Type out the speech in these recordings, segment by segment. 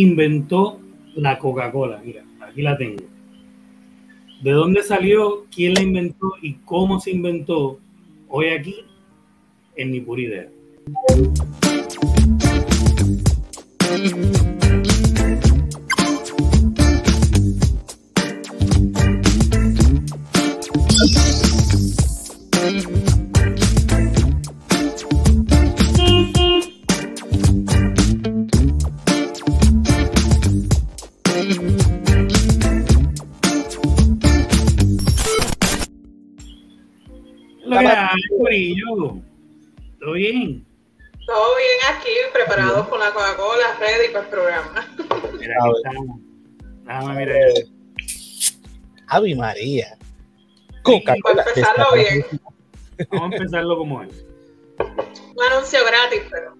¿Quién inventó la Coca-Cola? Mira, aquí la tengo. ¿De dónde salió? ¿Quién la inventó? ¿Y cómo se inventó? Hoy aquí, en mi pura idea. Déjame mira. Ave María. Coca-Cola. Para empezarlo bien. Vamos a empezarlo como es. Un anuncio gratis, pero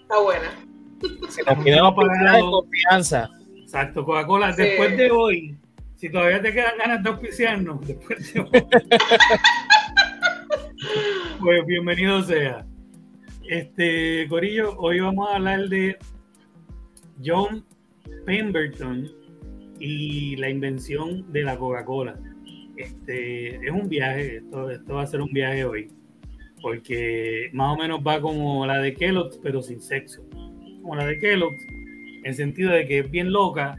está buena. Si nos queremos pagar de confianza. Exacto, Coca-Cola, después de hoy, si todavía te quedan ganas de auspiciarnos, después de hoy. pues bienvenido sea. Este, Corillo, hoy vamos a hablar de John Pemberton y la invención de la Coca-Cola. Este, es un viaje, esto, esto va a ser un viaje hoy, porque más o menos va como la de Kellogg's, pero sin sexo. Como la de Kellogg's, en el sentido de que es bien loca,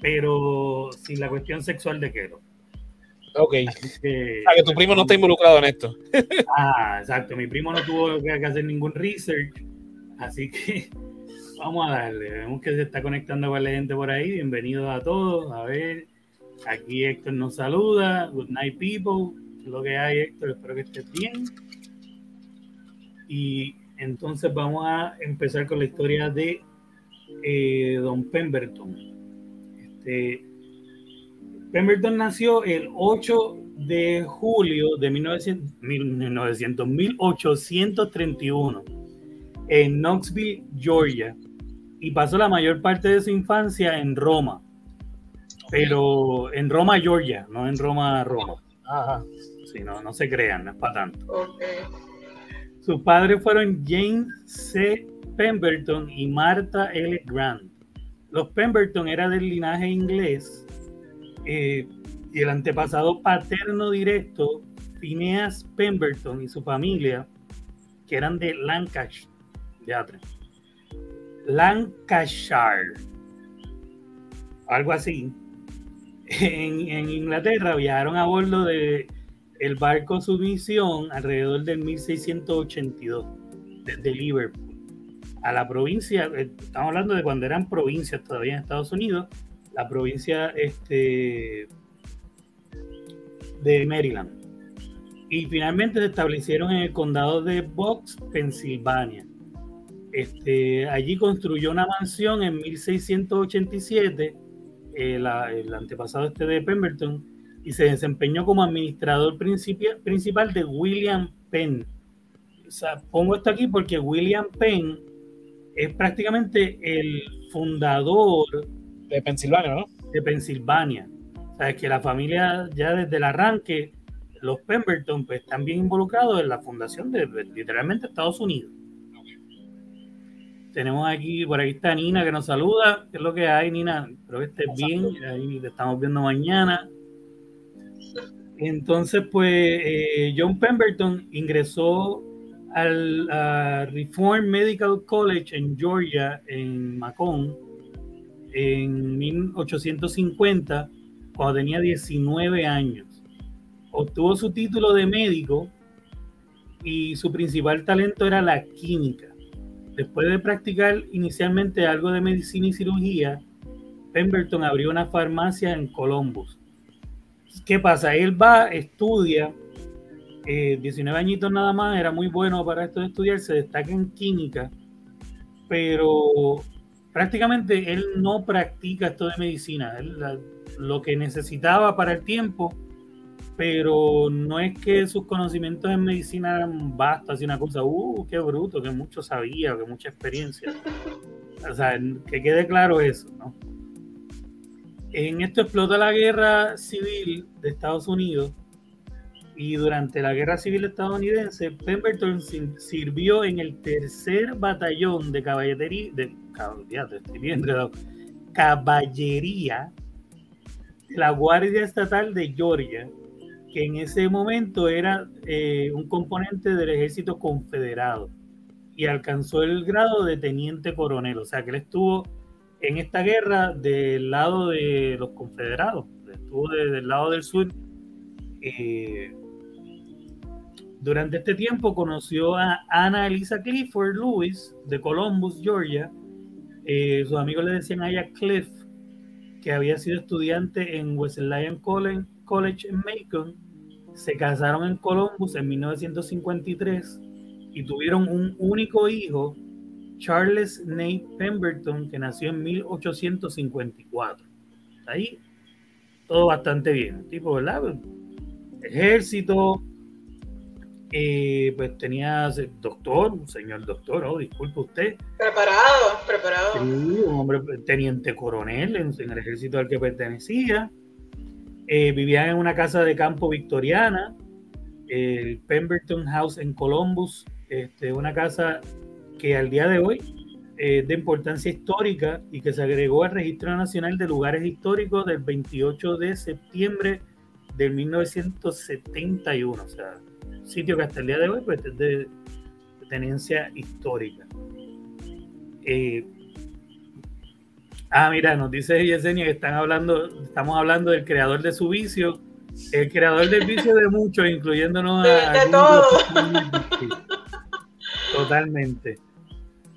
pero sin la cuestión sexual de Kellogg's. Ok. Que, que tu primo no está involucrado en esto. Ah, exacto. Mi primo no tuvo que hacer ningún research. Así que vamos a darle. Vemos que se está conectando con la gente por ahí. Bienvenidos a todos. A ver, aquí Héctor nos saluda. Good night, people. Lo que hay, Héctor. Espero que estés bien. Y entonces vamos a empezar con la historia de eh, Don Pemberton. Este Pemberton nació el 8 de julio de 1900, 1831 en Knoxville, Georgia, y pasó la mayor parte de su infancia en Roma, pero en Roma, Georgia, no en Roma, Roma. Ajá. Sí, no, no se crean, no es para tanto. Sus padres fueron James C. Pemberton y Martha L. Grant. Los Pemberton eran del linaje inglés eh, y el antepasado paterno directo, Phineas Pemberton y su familia, que eran de Lancashire, Lancashire, algo así. En, Inglaterra viajaron a bordo de el barco Submisión alrededor del 1682 desde Liverpool a la provincia, eh, estamos hablando de cuando eran provincias todavía en Estados Unidos, la provincia este, de Maryland. Y finalmente se establecieron en el condado de Box, Pensilvania. Este, allí construyó una mansión en 1687, el, el antepasado este de Pemberton, y se desempeñó como administrador principal de William Penn. pongo esto aquí porque William Penn es prácticamente el fundador de Pensilvania, ¿no? De Pensilvania. Que la familia ya desde el arranque, los Pemberton, pues están bien involucrados en la fundación de, literalmente Estados Unidos. Tenemos aquí, por aquí está Nina que nos saluda. ¿Qué es lo que hay, Nina? Espero que estés bien. Ahí te estamos viendo mañana. Entonces, pues, eh, John Pemberton ingresó al Reform Medical College en Georgia, en Macon, en 1850, cuando tenía 19 años. Obtuvo su título de médico y su principal talento era la química. Después de practicar inicialmente algo de medicina y cirugía, Pemberton abrió una farmacia en Columbus. ¿Qué pasa? Él va, estudia, 19 eh, añitos nada más, era muy bueno para esto de estudiar, se destaca en química, pero prácticamente él no practica esto de medicina, lo que necesitaba para el tiempo, pero no es que sus conocimientos en medicina eran vastos, así una cosa, uh, qué bruto, que mucho sabía, que mucha experiencia. O sea, que quede claro eso, ¿no? En esto explota la guerra civil de Estados Unidos y durante la guerra civil estadounidense, Pemberton sirvió en el tercer batallón de caballería, de caballería la Guardia Estatal de Georgia, que en ese momento era eh, un componente del ejército confederado y alcanzó el grado de teniente coronel, o sea que él estuvo en esta guerra del lado de los confederados, estuvo del lado del sur. Eh, durante este tiempo conoció a Ana Elisa Clifford Lewis de Columbus, Georgia. Eh, sus amigos le decían a ella Cliff, que había sido estudiante en Wesleyan College en Macon. Se casaron en Columbus en 1953 y tuvieron un único hijo, Charles Nate Pemberton, que nació en 1854. Ahí todo bastante bien. Tipo, ¿verdad? Ejército, eh, pues tenía doctor, un señor doctor, oh, disculpe usted. Preparado, preparado. Sí, un hombre teniente coronel en, el ejército al que pertenecía. Eh, vivía en una casa de campo victoriana, el Pemberton House en Columbus, este, una casa que al día de hoy es de importancia histórica y que se agregó al Registro Nacional de Lugares Históricos del 28 de septiembre de 1971. O sea, sitio que hasta el día de hoy pues, es de, tenencia histórica. Eh, ah, mira, nos dice Yesenia que están hablando, estamos hablando del creador de su vicio, el creador del vicio de muchos, incluyéndonos a. De todo. Totalmente.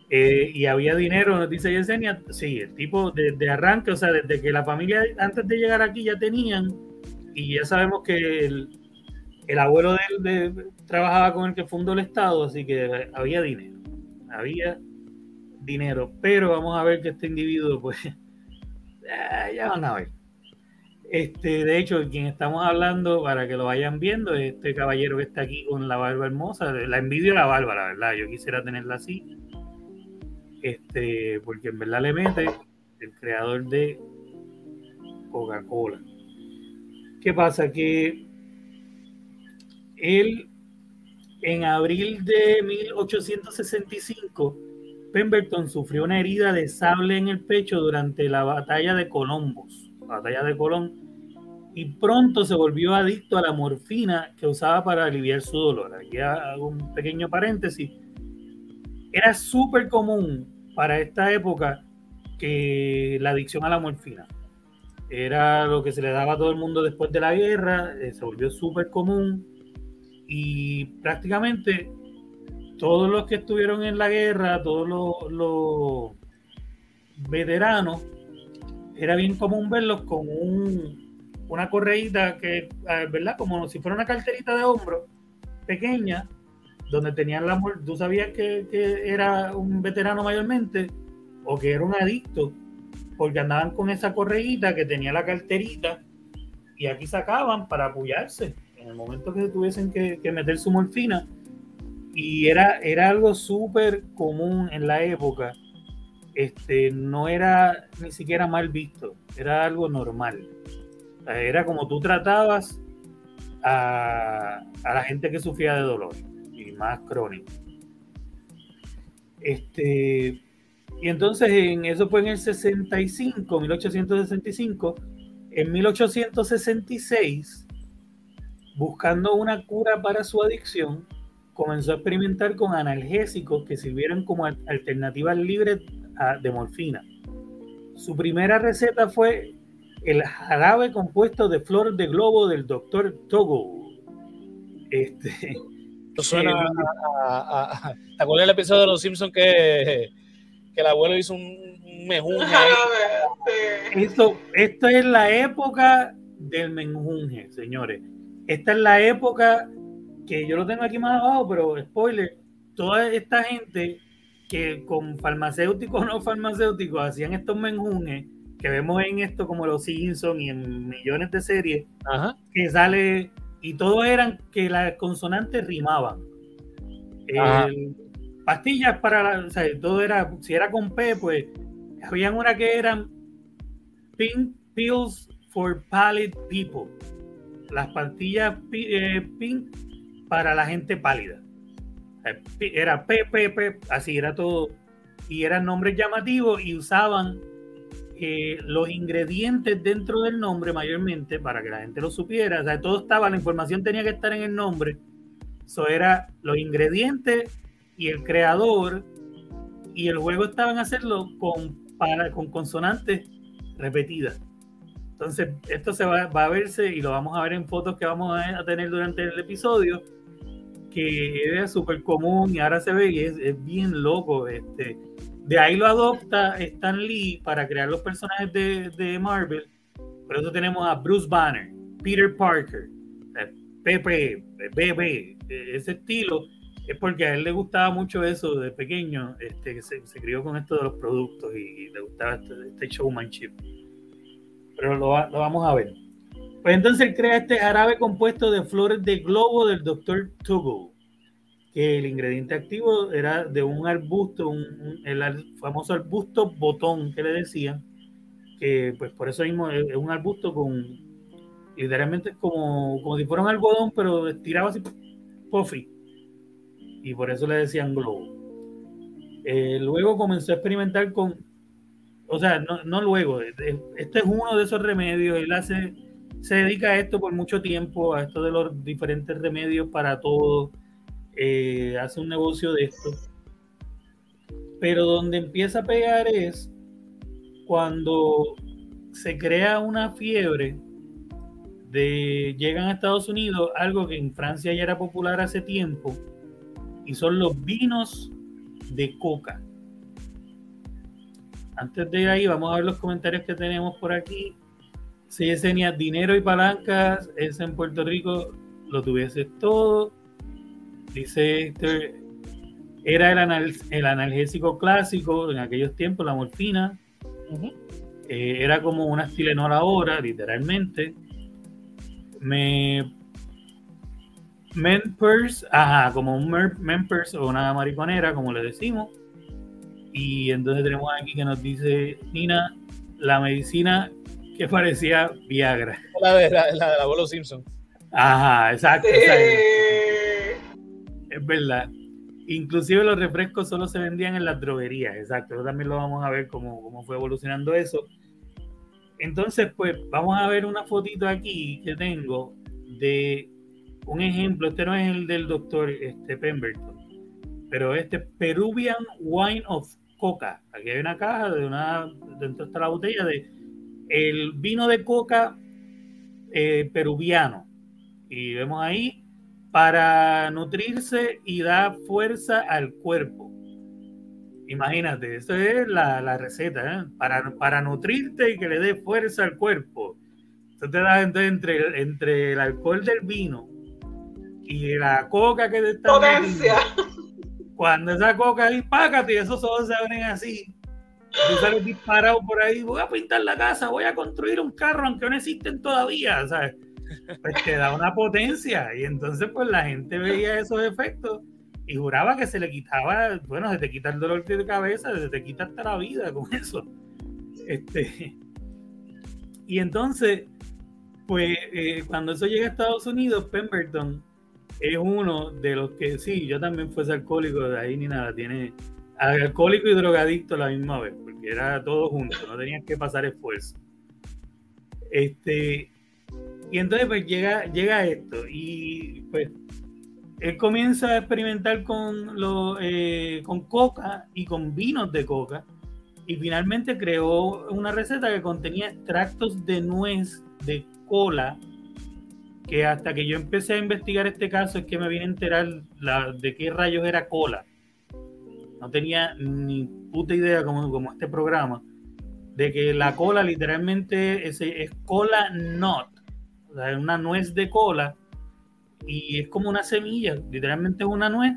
Eh, y había dinero, nos dice Yesenia. Sí, el tipo de, arranque, o sea, desde que la familia antes de llegar aquí ya tenían, y ya sabemos que el, el abuelo de él trabajaba con el que fundó el Estado, así que había dinero. Había dinero. Pero vamos a ver que este individuo, pues, ya van a ver. Este, de hecho, quien estamos hablando, para que lo vayan viendo, es este caballero que está aquí con la barba hermosa. La envidio la barba, la verdad. Yo quisiera tenerla así. Este, porque en verdad le mete el creador de Coca-Cola. ¿Qué pasa? Que él, en abril de 1865, Pemberton sufrió una herida de sable en el pecho durante la batalla de Columbus, batalla de Colón, y pronto se volvió adicto a la morfina que usaba para aliviar su dolor. Aquí hago un pequeño paréntesis. Era súper común para esta época que la adicción a la morfina. Era lo que se le daba a todo el mundo después de la guerra, eh, se volvió súper común y prácticamente todos los que estuvieron en la guerra, todos los, veteranos, era bien común verlos con un, una correíta que, ah, ¿verdad? Como si fuera una carterita de hombro pequeña, donde tenían la tú sabías que, que, era un veterano mayormente o que era un adicto, porque andaban con esa correíta que tenía la carterita y aquí sacaban para apoyarse en el momento que tuviesen que, meter su morfina. Y era, era algo súper común en la época. Este, no era ni siquiera mal visto, era algo normal. Era como tú tratabas a, a la gente que sufría de dolor y más crónico. Este, y entonces en eso fue en el 65, 1865. En 1866 Buscando una cura para su adicción, comenzó a experimentar con analgésicos que sirvieran como alternativas libres de morfina. Su primera receta fue el jarabe compuesto de flores de globo del doctor Togo. Este, suena eh, a, ¿Te acuerdas del episodio de Los Simpsons que, que el abuelo hizo un, mejunje? Esto, esto es la época del menjunje, señores. Esta es la época que yo lo tengo aquí más abajo, pero spoiler, toda esta gente que con farmacéuticos o no farmacéuticos hacían estos menjunes que vemos en esto como los Simpsons y en millones de series que sale y todos eran que las consonantes rimaban. pastillas para la, o sea, todo era, si era con P, pues habían una que eran Pink Pills for Pallid People. Las pastillas eh, pink para la gente pálida. Era PPP, así era todo y eran nombres llamativos y usaban eh, los ingredientes dentro del nombre mayormente para que la gente lo supiera. O sea, todo estaba, la información tenía que estar en el nombre. Eso era los ingredientes y el creador y el juego estaba en hacerlo con, para, con consonantes repetidas. Entonces, esto se va, va, a verse y lo vamos a ver en fotos que vamos a, tener durante el episodio, que era súper común y ahora se ve y es, es, bien loco. Este. De ahí lo adopta Stan Lee para crear los personajes de, de Marvel. Por eso tenemos a Bruce Banner, Peter Parker, Pepe, Bebe, ese estilo es porque a él le gustaba mucho eso de pequeño, este, que se, crió con esto de los productos y, le gustaba este, este, showmanship. Pero lo, vamos a ver. Pues entonces crea este jarabe compuesto de flores de globo del Dr. Tuggle, que el ingrediente activo era de un arbusto, un, el famoso arbusto botón que le decían, que pues por eso mismo es, un arbusto con, literalmente como, como si fuera un algodón, pero estirado así, puffy y por eso le decían globo. Eh, luego comenzó a experimentar con, o sea, no, no, luego, este es uno de esos remedios, él hace, se dedica a esto por mucho tiempo, a esto de los diferentes remedios para todo, eh, hace un negocio de esto. Pero donde empieza a pegar es cuando se crea una fiebre de llegan a Estados Unidos, algo que en Francia ya era popular hace tiempo, y son los vinos de coca. Antes de ir ahí, vamos a ver los comentarios que tenemos por aquí. Si tenía dinero y palancas, es en Puerto Rico lo tuviese todo. Dice este, era el, el, analgésico clásico en aquellos tiempos, la morfina. Eh, era como una Tylenol ahora, literalmente. Me Mempers, ajá, como un Mempers o una mariconera, como le decimos. Y entonces tenemos aquí que nos dice Nina, la medicina que parecía Viagra. La de la, la del abuelo Simpson. Ajá, exacto. Es verdad. Inclusive los refrescos solo se vendían en las droguerías, exacto. también lo vamos a ver cómo, cómo fue evolucionando eso. Entonces, pues vamos a ver una fotito aquí que tengo de un ejemplo, este no es el del doctor este, Pemberton, pero este Peruvian Wine of Coca. Aquí hay una caja de una, dentro está la botella de el vino de coca eh, peruviano. Y vemos ahí para nutrirse y dar fuerza al cuerpo. Imagínate, esto es la, receta, ¿eh? para, para nutrirte y que le dé fuerza al cuerpo. Esto te entonces entre, entre el alcohol del vino y la coca que te está Potencia. cuando esa coca ahí, págate, y esos ojos se abren así. Tú sales disparado por ahí, voy a pintar la casa, voy a construir un carro, aunque no existen todavía, ¿sabes? Pues te da una potencia. Y entonces, pues la gente veía esos efectos y juraba que se le quitaba, bueno, se te quita el dolor de cabeza, se te quita hasta la vida con eso. Este, y entonces, pues eh, cuando eso llega a Estados Unidos, Pemberton es uno de los que sí, yo también fuese alcohólico, de ahí ni nada, tiene alcohólico y drogadicto a la misma vez, porque era todo junto, no tenías que pasar esfuerzo. Este, y entonces pues llega, llega esto, y pues él comienza a experimentar con, lo, eh, con coca y con vinos de coca, y finalmente creó una receta que contenía extractos de nuez de cola que hasta que yo empecé a investigar este caso es que me vine a enterar la, de qué rayos era cola. No tenía ni puta idea como, como este programa, de que la cola literalmente es, es cola nut, o sea, es una nuez de cola y es como una semilla, literalmente es una nuez.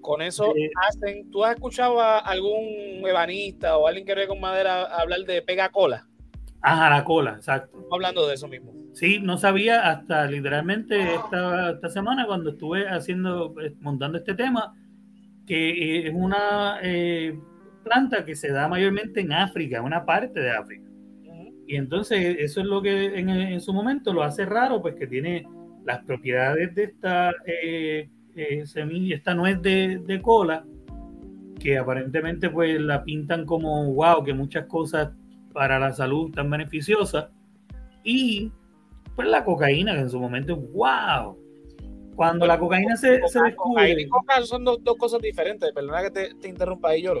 Con eso hacen, ¿tú has escuchado a algún ebanista o alguien que ve con madera hablar de pega cola? Ajá, la cola, exacto. Hablando de eso mismo. Sí, no sabía hasta literalmente esta, esta semana cuando estuve haciendo, eh, montando este tema, que es una eh, planta que se da mayormente en África, una parte de África. Y entonces eso es lo que en, su momento lo hace raro, pues que tiene las propiedades de esta eh, semilla, esta nuez de, de cola, que aparentemente pues la pintan como wow, que muchas cosas para la salud tan beneficiosas. Y pues la cocaína, que en su momento, wow. Cuando la cocaína se, se descubre... Cocaína y coca son dos, cosas diferentes, perdona que te, te interrumpa ahí, Lloro.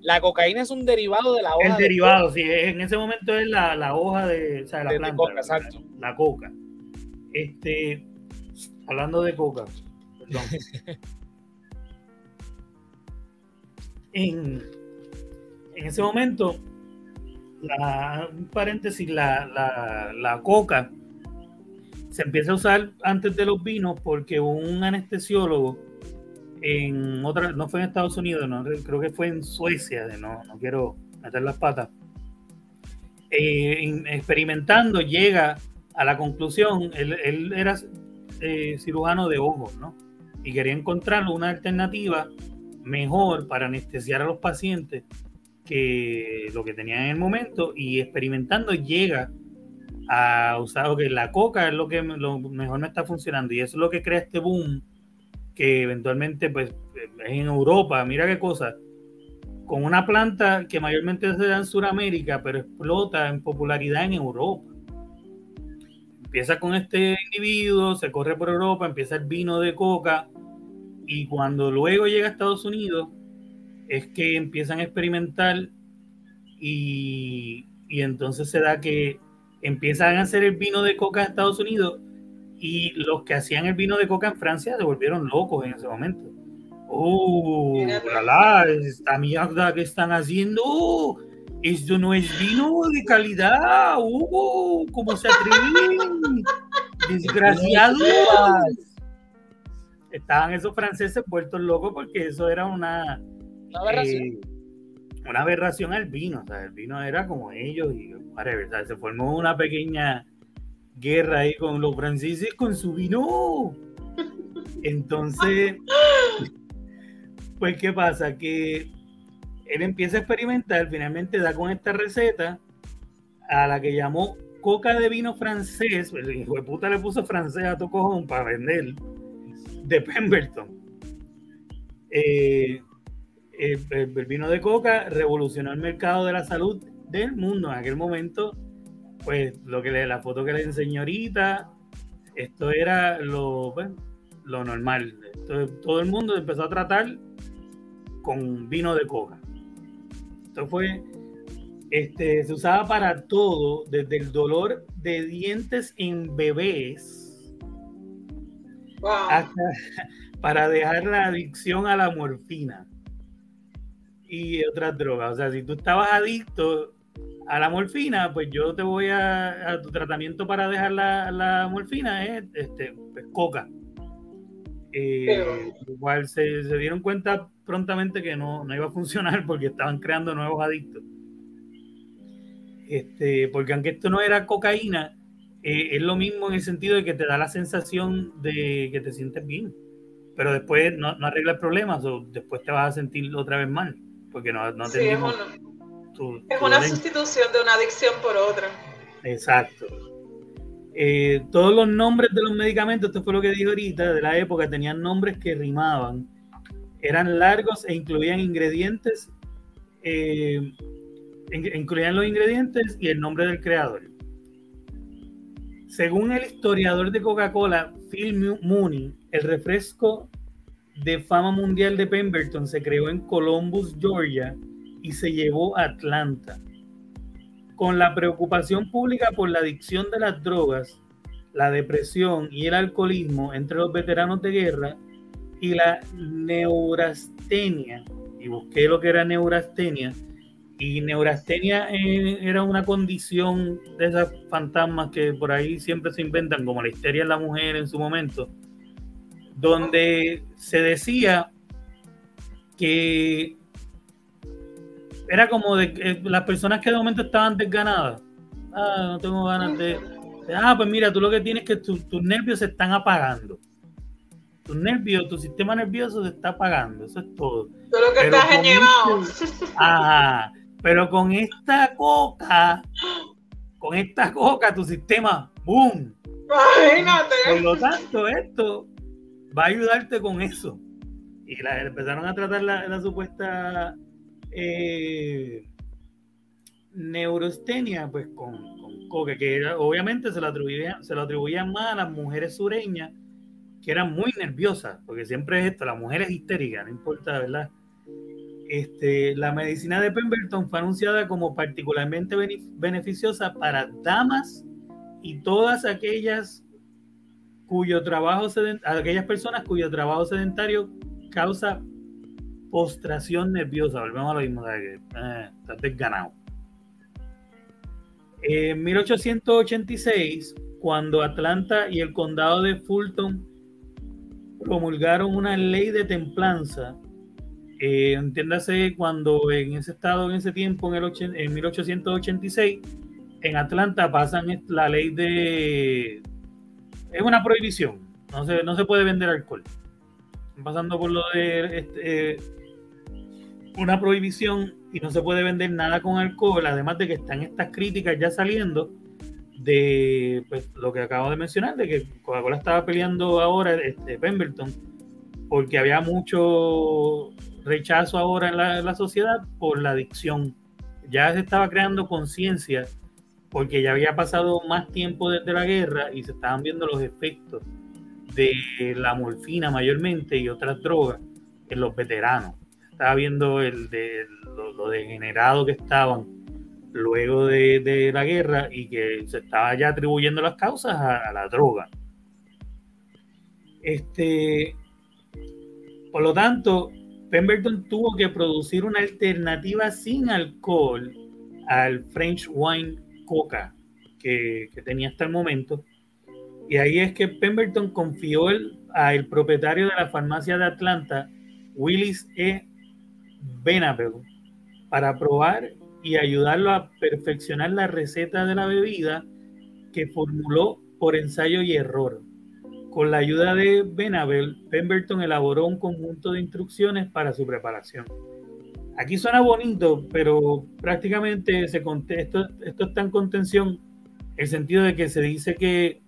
La cocaína es un derivado de la hoja. El derivado, sí, en ese momento es la, la hoja de, o sea, la planta. coca, exacto. La, coca. Este, hablando de coca, perdón. en, en ese momento, la, un paréntesis, la, la, la coca se empieza a usar antes de los vinos porque un anestesiólogo en otra, no fue en Estados Unidos, creo que fue en Suecia, no, no quiero meter las patas, eh, experimentando llega a la conclusión, él, era eh, cirujano de ojos, ¿no? Y quería encontrar una alternativa mejor para anestesiar a los pacientes que lo que tenían en el momento y experimentando llega a usar que la coca es lo que lo mejor no está funcionando y eso es lo que crea este boom que eventualmente pues es en Europa, mira qué cosa, con una planta que mayormente se da en Sudamérica, pero explota en popularidad en Europa. Empieza con este individuo, se corre por Europa, empieza el vino de coca y cuando luego llega a Estados Unidos es que empiezan a experimentar y, y entonces se da que empiezan a hacer el vino de coca en Estados Unidos y los que hacían el vino de coca en Francia se volvieron locos en ese momento. ¡Oh! la, esta mierda que están haciendo! Esto no es vino de calidad. ¡Oh! ¿Cómo se atreven? ¡Desgraciados! Estaban esos franceses vueltos locos porque eso era una. Eh, una aberración al vino. O sea, el vino era como ellos y se formó una pequeña guerra ahí con los franceses con su vino. Entonces, pues, ¿qué pasa? Que él empieza a experimentar, finalmente da con esta receta a la que llamó coca de vino francés, el hijo de puta le puso francés a tu cojón para vender, de Pemberton. Eh, el, vino de coca revolucionó el mercado de la salud del mundo en aquel momento, pues lo que le, la foto que le enseñó ahorita, esto era lo, pues, lo normal. todo el mundo empezó a tratar con vino de coca. Esto fue, este, se usaba para todo, desde el dolor de dientes en bebés hasta para dejar la adicción a la morfina y otras drogas. O sea, si tú estabas adicto a la morfina, pues yo te voy a, tu tratamiento para dejar la, morfina es este, pues, coca. Eh, igual se, dieron cuenta prontamente que no, iba a funcionar porque estaban creando nuevos adictos. Este, porque aunque esto no era cocaína, eh, es lo mismo en el sentido de que te da la sensación de que te sientes bien, pero después no, arregla el problema, o después te vas a sentir otra vez mal, porque no, no tenemos es una sustitución de una adicción por otra. Exacto. Eh, todos los nombres de los medicamentos, esto fue lo que dijo ahorita, de la época, tenían nombres que rimaban. Eran largos e incluían ingredientes, eh, incluían los ingredientes y el nombre del creador. Según el historiador de Coca-Cola, Phil Mooney, el refresco de fama mundial de Pemberton se creó en Columbus, Georgia, y se llevó a Atlanta. Con la preocupación pública por la adicción de las drogas, la depresión y el alcoholismo entre los veteranos de guerra y la neurastenia, y busqué lo que era neurastenia, y neurastenia eh, era una condición de esas fantasmas que por ahí siempre se inventan, como la histeria en la mujer en su momento, donde se decía que era como de eh, las personas que de momento estaban desganadas. Ah, no tengo ganas de, Ah, pues mira, tú lo que tienes es que tus nervios se están apagando. Tus nervios, tu sistema nervioso se está apagando. Eso es todo. Todo lo que estás este, Ajá. Pero con esta coca, con esta coca, tu sistema, ¡boom! Imagínate. Por lo tanto, esto va a ayudarte con eso. y la, empezaron a tratar la, supuesta eh, neurostenia pues con, con coca, que obviamente se lo, atribuían, se atribuían más a las mujeres sureñas que eran muy nerviosas, porque siempre es esto, la mujer es histérica, no importa, ¿verdad? Este, la medicina de Pemberton fue anunciada como particularmente beneficiosa para damas y todas aquellas cuyo trabajo aquellas personas cuyo trabajo sedentario causa postración nerviosa. Volvemos a lo mismo, de eh, estás desganado. En 1886, cuando Atlanta y el condado de Fulton promulgaron una ley de templanza, eh, entiéndase cuando en ese estado, en ese tiempo, en, el en 1886, en Atlanta pasan la ley de... Es una prohibición, no se, no se puede vender alcohol. Pasando por lo de este, una prohibición y no se puede vender nada con alcohol, además de que están estas críticas ya saliendo de pues, lo que acabo de mencionar, de que Coca-Cola estaba peleando ahora, este, Pemberton, porque había mucho rechazo ahora en la, en la sociedad por la adicción. Ya se estaba creando conciencia porque ya había pasado más tiempo desde la guerra y se estaban viendo los efectos de la morfina mayormente y otras drogas en los veteranos. Estaba viendo el de, lo, degenerado que estaban luego de, la guerra y que se estaba ya atribuyendo las causas a, la droga. Este, por lo tanto, Pemberton tuvo que producir una alternativa sin alcohol al French wine que, tenía hasta el momento. Y ahí es que Pemberton confió al propietario de la farmacia de Atlanta, Willis E. Benabel, para probar y ayudarlo a perfeccionar la receta de la bebida que formuló por ensayo y error. Con la ayuda de Benabel, Pemberton elaboró un conjunto de instrucciones para su preparación. Aquí suena bonito, pero prácticamente se esto, esto está en contención, el sentido de que se dice que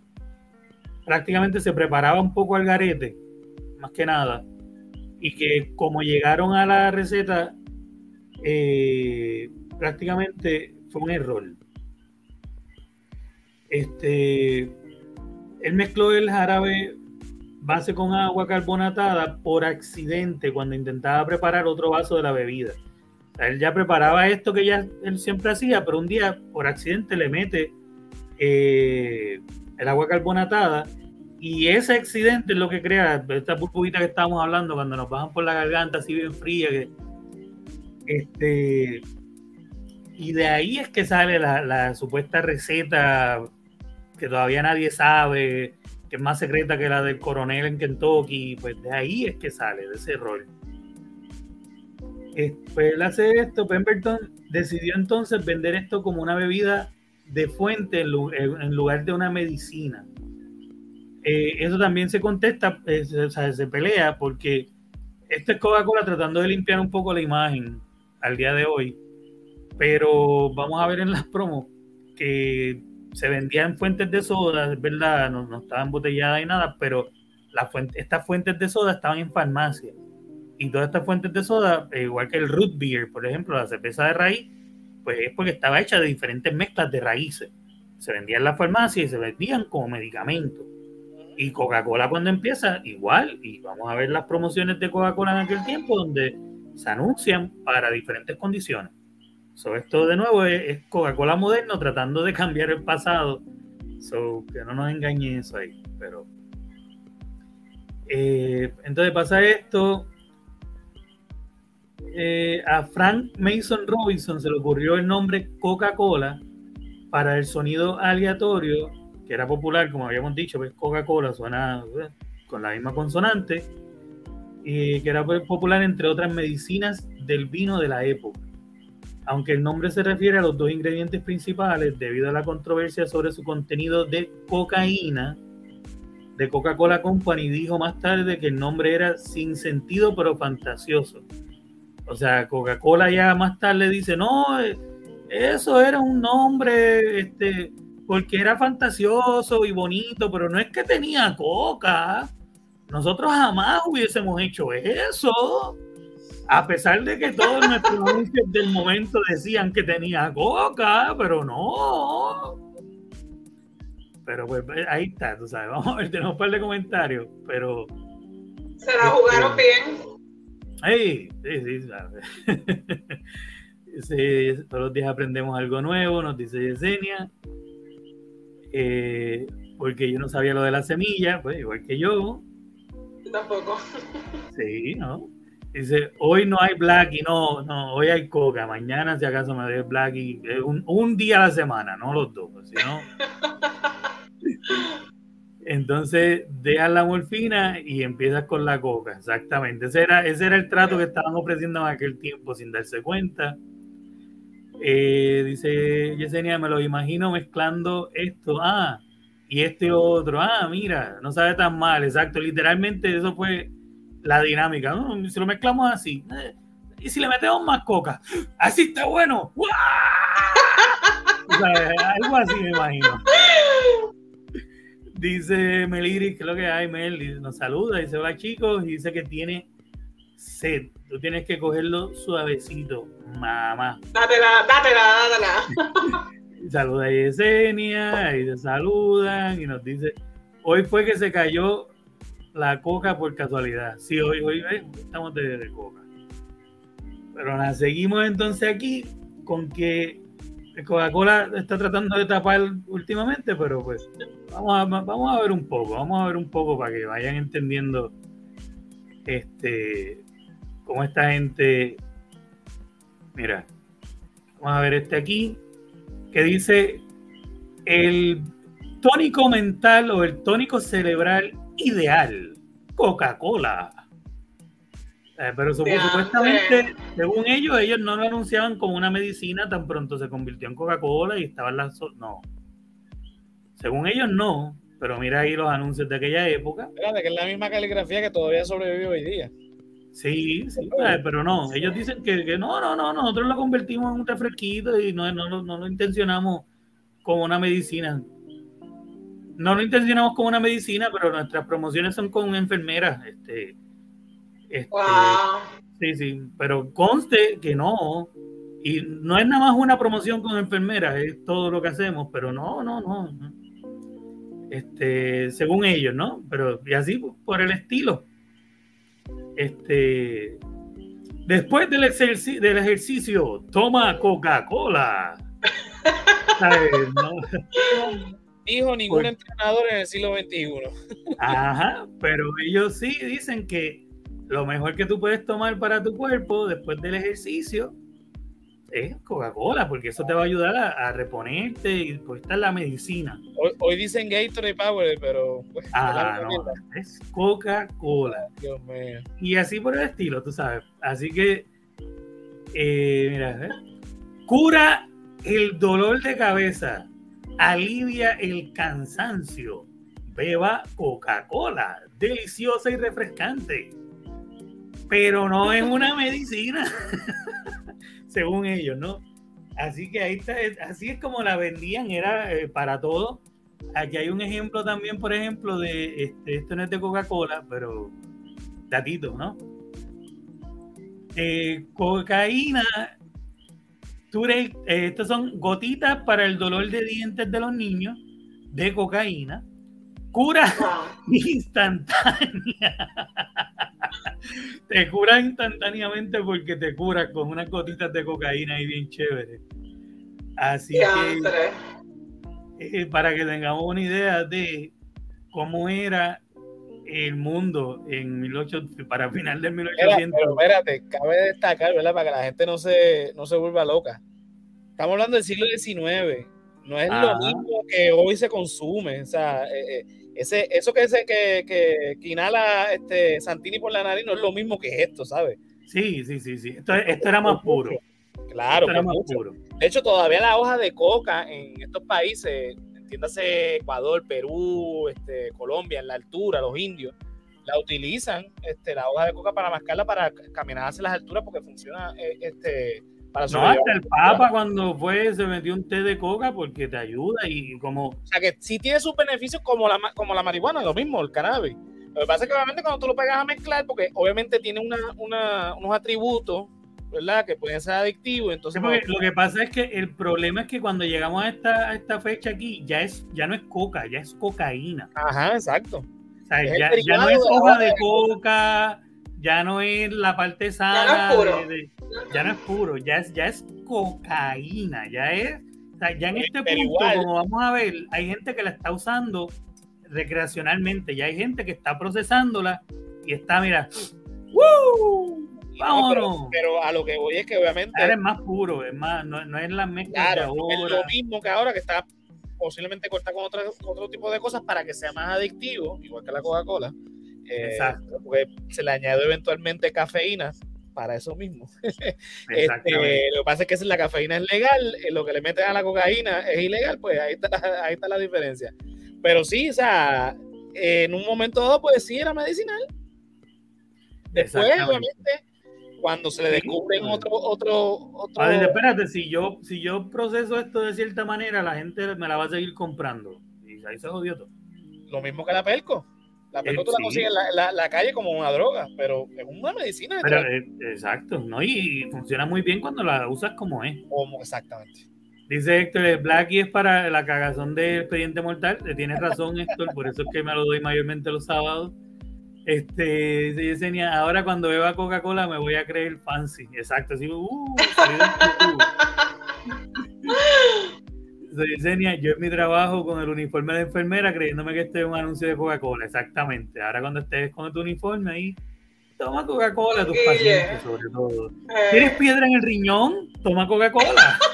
prácticamente se preparaba un poco al garete, más que nada, y que como llegaron a la receta, eh, prácticamente fue un error. Este, él mezcló el jarabe base con agua carbonatada por accidente cuando intentaba preparar otro vaso de la bebida. él ya preparaba esto que ya él siempre hacía, pero un día por accidente le mete eh, el agua carbonatada y ese accidente es lo que crea esta burbujita que estábamos hablando cuando nos bajan por la garganta así bien fría. Que, este, y de ahí es que sale la, la supuesta receta que todavía nadie sabe, que es más secreta que la del coronel en Kentucky, pues de ahí es que sale, de ese rol. Después él hace esto, Pemberton decidió entonces vender esto como una bebida de fuente en lugar de una medicina. Eh, eso también se contesta, eh, o sea, se pelea porque esto es Coca-Cola tratando de limpiar un poco la imagen al día de hoy, pero vamos a ver en las promos que se vendía en fuentes de soda, es verdad, no, no estaba embotellada y nada, pero la fuente, estas fuentes de soda estaban en farmacia. Y todas estas fuentes de soda, eh, igual que el root beer, por ejemplo, la cerveza de raíz, pues es porque estaba hecha de diferentes mezclas de raíces. Se vendían en la farmacia y se vendían como medicamentos. Y Coca-Cola cuando empieza, igual, y vamos a ver las promociones de Coca-Cola en aquel tiempo, donde se anuncian para diferentes condiciones. So, esto de nuevo es, Coca-Cola moderno tratando de cambiar el pasado. So, que no nos engañe eso ahí. Pero. Eh, entonces pasa esto. Eh, a Frank Mason Robinson se le ocurrió el nombre Coca-Cola para el sonido aleatorio, que era popular, como habíamos dicho, pues Coca-Cola suena eh, con la misma consonante, y que era popular entre otras medicinas del vino de la época. Aunque el nombre se refiere a los dos ingredientes principales, debido a la controversia sobre su contenido de cocaína, de Coca-Cola Company dijo más tarde que el nombre era sin sentido pero fantasioso. O sea, Coca-Cola ya más tarde dice, no, eh, eso era un nombre, este, porque era fantasioso y bonito, pero no es que tenía coca. nosotros jamás hubiésemos hecho eso. A pesar de que todos nuestros anuncios del momento decían que tenía coca, pero no. Pero pues ahí está, tú sabes. Vamos a ver, tenemos un par de comentarios, pero. Se la jugaron este, bien. Sí, sí, sí, todos los días aprendemos algo nuevo, nos dice Yesenia. Eh, porque yo no sabía lo de la semilla, pues igual que yo. Yo tampoco. Sí, ¿no? Dice, hoy no hay black y no, no, hoy hay coca, mañana si acaso me doy black y un, un, día a la semana, no los dos, pues, si no. Entonces dejas la morfina y empiezas con la coca, exactamente. Ese era, ese era el trato que estaban ofreciendo en aquel tiempo sin darse cuenta. Eh, dice Yesenia, me lo imagino mezclando esto, ah, y este otro, ah, mira, no sabe tan mal, exacto. Literalmente eso fue la dinámica. ¿no? Si lo mezclamos así, eh, y si le metemos más coca, así está bueno. algo así me imagino. Dice Meliri, que es lo que hay, Mel, nos saluda, dice hola chicos, y dice que tiene sed. Tú tienes que cogerlo suavecito, mamá. Dátela, dátela, dátela. Saluda a Yesenia, y se saludan, y nos dice, hoy fue que se cayó la coca por casualidad. Sí, hoy, hoy estamos de, coca. Pero nada, seguimos entonces aquí con que Coca-Cola está tratando de tapar últimamente, pero pues vamos a, vamos a ver un poco, vamos a ver un poco para que vayan entendiendo este cómo esta gente. Mira, vamos a ver este aquí, que dice el tónico mental o el tónico cerebral ideal, Coca-Cola. Eh, pero supuestamente, según ellos, ellos no lo anunciaban como una medicina, tan pronto se convirtió en Coca-Cola y estaban las... No. Según ellos no, pero mira ahí los anuncios de aquella época. Fíjate que es la misma caligrafía que todavía sobrevive hoy día. Sí, sí, eh, pero no, ellos dicen que, no, no, no, nosotros lo convertimos en un refresquito y no, no, no lo intencionamos como una medicina no lo intencionamos como una medicina, pero nuestras promociones son con enfermeras. Este, este Sí, sí, pero conste que no. Y no es nada más una promoción con enfermeras, es todo lo que hacemos, pero no, no, no. Este, según ellos, ¿no? Pero y así por el estilo. Este, después del, ejercicio, del ejercicio, toma Coca-Cola. Dijo ningún pues entrenador en el siglo XXI. Ajá, pero ellos sí dicen que lo mejor que tú puedes tomar para tu cuerpo después del ejercicio es Coca-Cola, porque eso te va a ayudar a, reponerte y pues está la medicina. Hoy, dicen Gatorade Power, pero pues, ah, no, es Coca-Cola. Dios mío. Y así por el estilo, tú sabes. Así que, eh, mira, ¿eh? cura el dolor de cabeza alivia el cansancio. Beba Coca-Cola, deliciosa y refrescante. Pero no es una medicina, según ellos, ¿no? Así que ahí está, así es como la vendían, era eh, para todo. Aquí hay un ejemplo también, por ejemplo, de este, esto no es de Coca-Cola, pero datito, ¿no? Eh, cocaína eh, estas son gotitas para el dolor de dientes de los niños de cocaína. Cura instantánea. te cura instantáneamente porque te cura con unas gotitas de cocaína y bien chévere. Así que eh, para que tengamos una idea de cómo era el mundo en 1800, para final del 1800. pero espérate, cabe destacar, ¿verdad? Para que la gente no se, no se vuelva loca. Estamos hablando del siglo XIX. No es lo mismo que hoy se consume. O sea, eh, eh, ese, eso que, ese, que, que, inhala este, Santini por la nariz no es lo mismo que esto, ¿sabes? Sí, sí, sí, sí. Esto, esto era más puro. Claro, era más puro. De hecho, todavía la hoja de coca en estos países entiéndase Ecuador, Perú, este, Colombia, en la altura, los indios, la utilizan, este, la hoja de coca para mascarla para caminar hacia las alturas porque funciona eh, este, para No, hasta el Papa cuando fue se metió un té de coca porque te ayuda y como... O sea que sí tiene sus beneficios como la, como la marihuana, lo mismo, el cannabis. Lo que pasa es que obviamente cuando tú lo pegas a mezclar, porque obviamente tiene unos atributos, ¿verdad? Que pueden ser adictivos. Entonces, lo que pasa es que el problema es que cuando llegamos a esta, esta fecha aquí, ya, es, ya no es coca, ya es cocaína. Ajá, exacto. O sea, ya, ya, no es hoja de, coca, ya no es la parte sana. Ya no es puro. ya no es puro, ya es, ya es cocaína, ya es. O sea, ya en este punto, como vamos a ver, hay gente que la está usando recreacionalmente. Ya hay gente que está procesándola y está, mira, ¡Woo! ¡Vámonos! pero, a lo que voy es que obviamente. Ahora es más puro, es más, no, es la mezcla de ahora. Es lo mismo que ahora que está posiblemente corta con otro, otro tipo de cosas para que sea más adictivo, igual que la Coca-Cola. Eh, Exacto. Porque se le añade eventualmente cafeína para eso mismo. este, lo que pasa es que si la cafeína es legal, eh, lo que le meten a la cocaína es ilegal, pues ahí está, ahí está la diferencia. Pero sí, o sea, en un momento dado, pues sí era medicinal. Después, obviamente, cuando se le descubren otro, otro, otro. A ver, espérate, si yo, si yo proceso esto de cierta manera, la gente me la va a seguir comprando. Y ahí se jodió todo. Lo mismo que la pelco. La pelco tú la consigues en la, la, calle como una droga, pero es una medicina. Pero, eh, exacto, ¿no? Y, funciona muy bien cuando la usas como es. Como, exactamente. Dice Héctor, Blackie es para la cagazón del expediente mortal. Tienes razón, Héctor, por eso es que me lo doy mayormente los sábados. Este, dice ahora cuando beba Coca-Cola me voy a creer fancy. Exacto, así, uh, Yesenia, yo en mi trabajo con el uniforme de enfermera creyéndome que este es un anuncio de Coca-Cola, exactamente. Ahora cuando estés con tu uniforme ahí, toma Coca-Cola a tus pacientes, sobre todo. Eh. ¿Tienes piedra en el riñón? Toma Coca-Cola.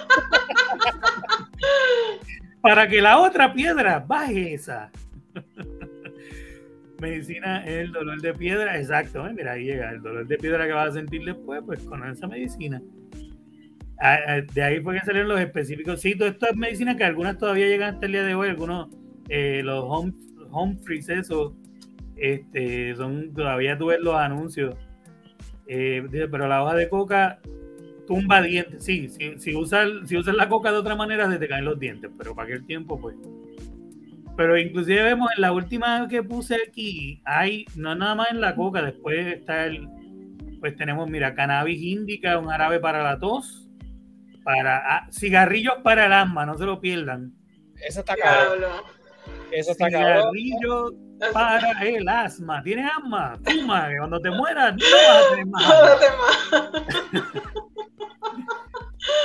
Para que la otra piedra baje esa. medicina es el dolor de piedra, exacto, ¿eh? mira, ahí llega el dolor de piedra que vas a sentir después, pues con esa medicina. De ahí fue que salieron los específicos. Sí, todo esto es medicina que algunas todavía llegan hasta el día de hoy, algunos, eh, los home, home eso, este, son, todavía tú ves los anuncios. Eh, pero la hoja de coca tumba dientes. Sí, si, si, usas, si usas la coca de otra manera, se te caen los dientes, pero para aquel tiempo, pues. Pero inclusive vemos en la última que puse aquí, hay, no nada más en la coca, después está el, pues tenemos, mira, cannabis indica, un árabe para la tos, para ah, cigarrillos para el asma, no se lo pierdan. Eso está cabrón. Eso está Cigarrillos para el asma. ¿Tienes asma? Fuma, que cuando te mueras no vas a tener más.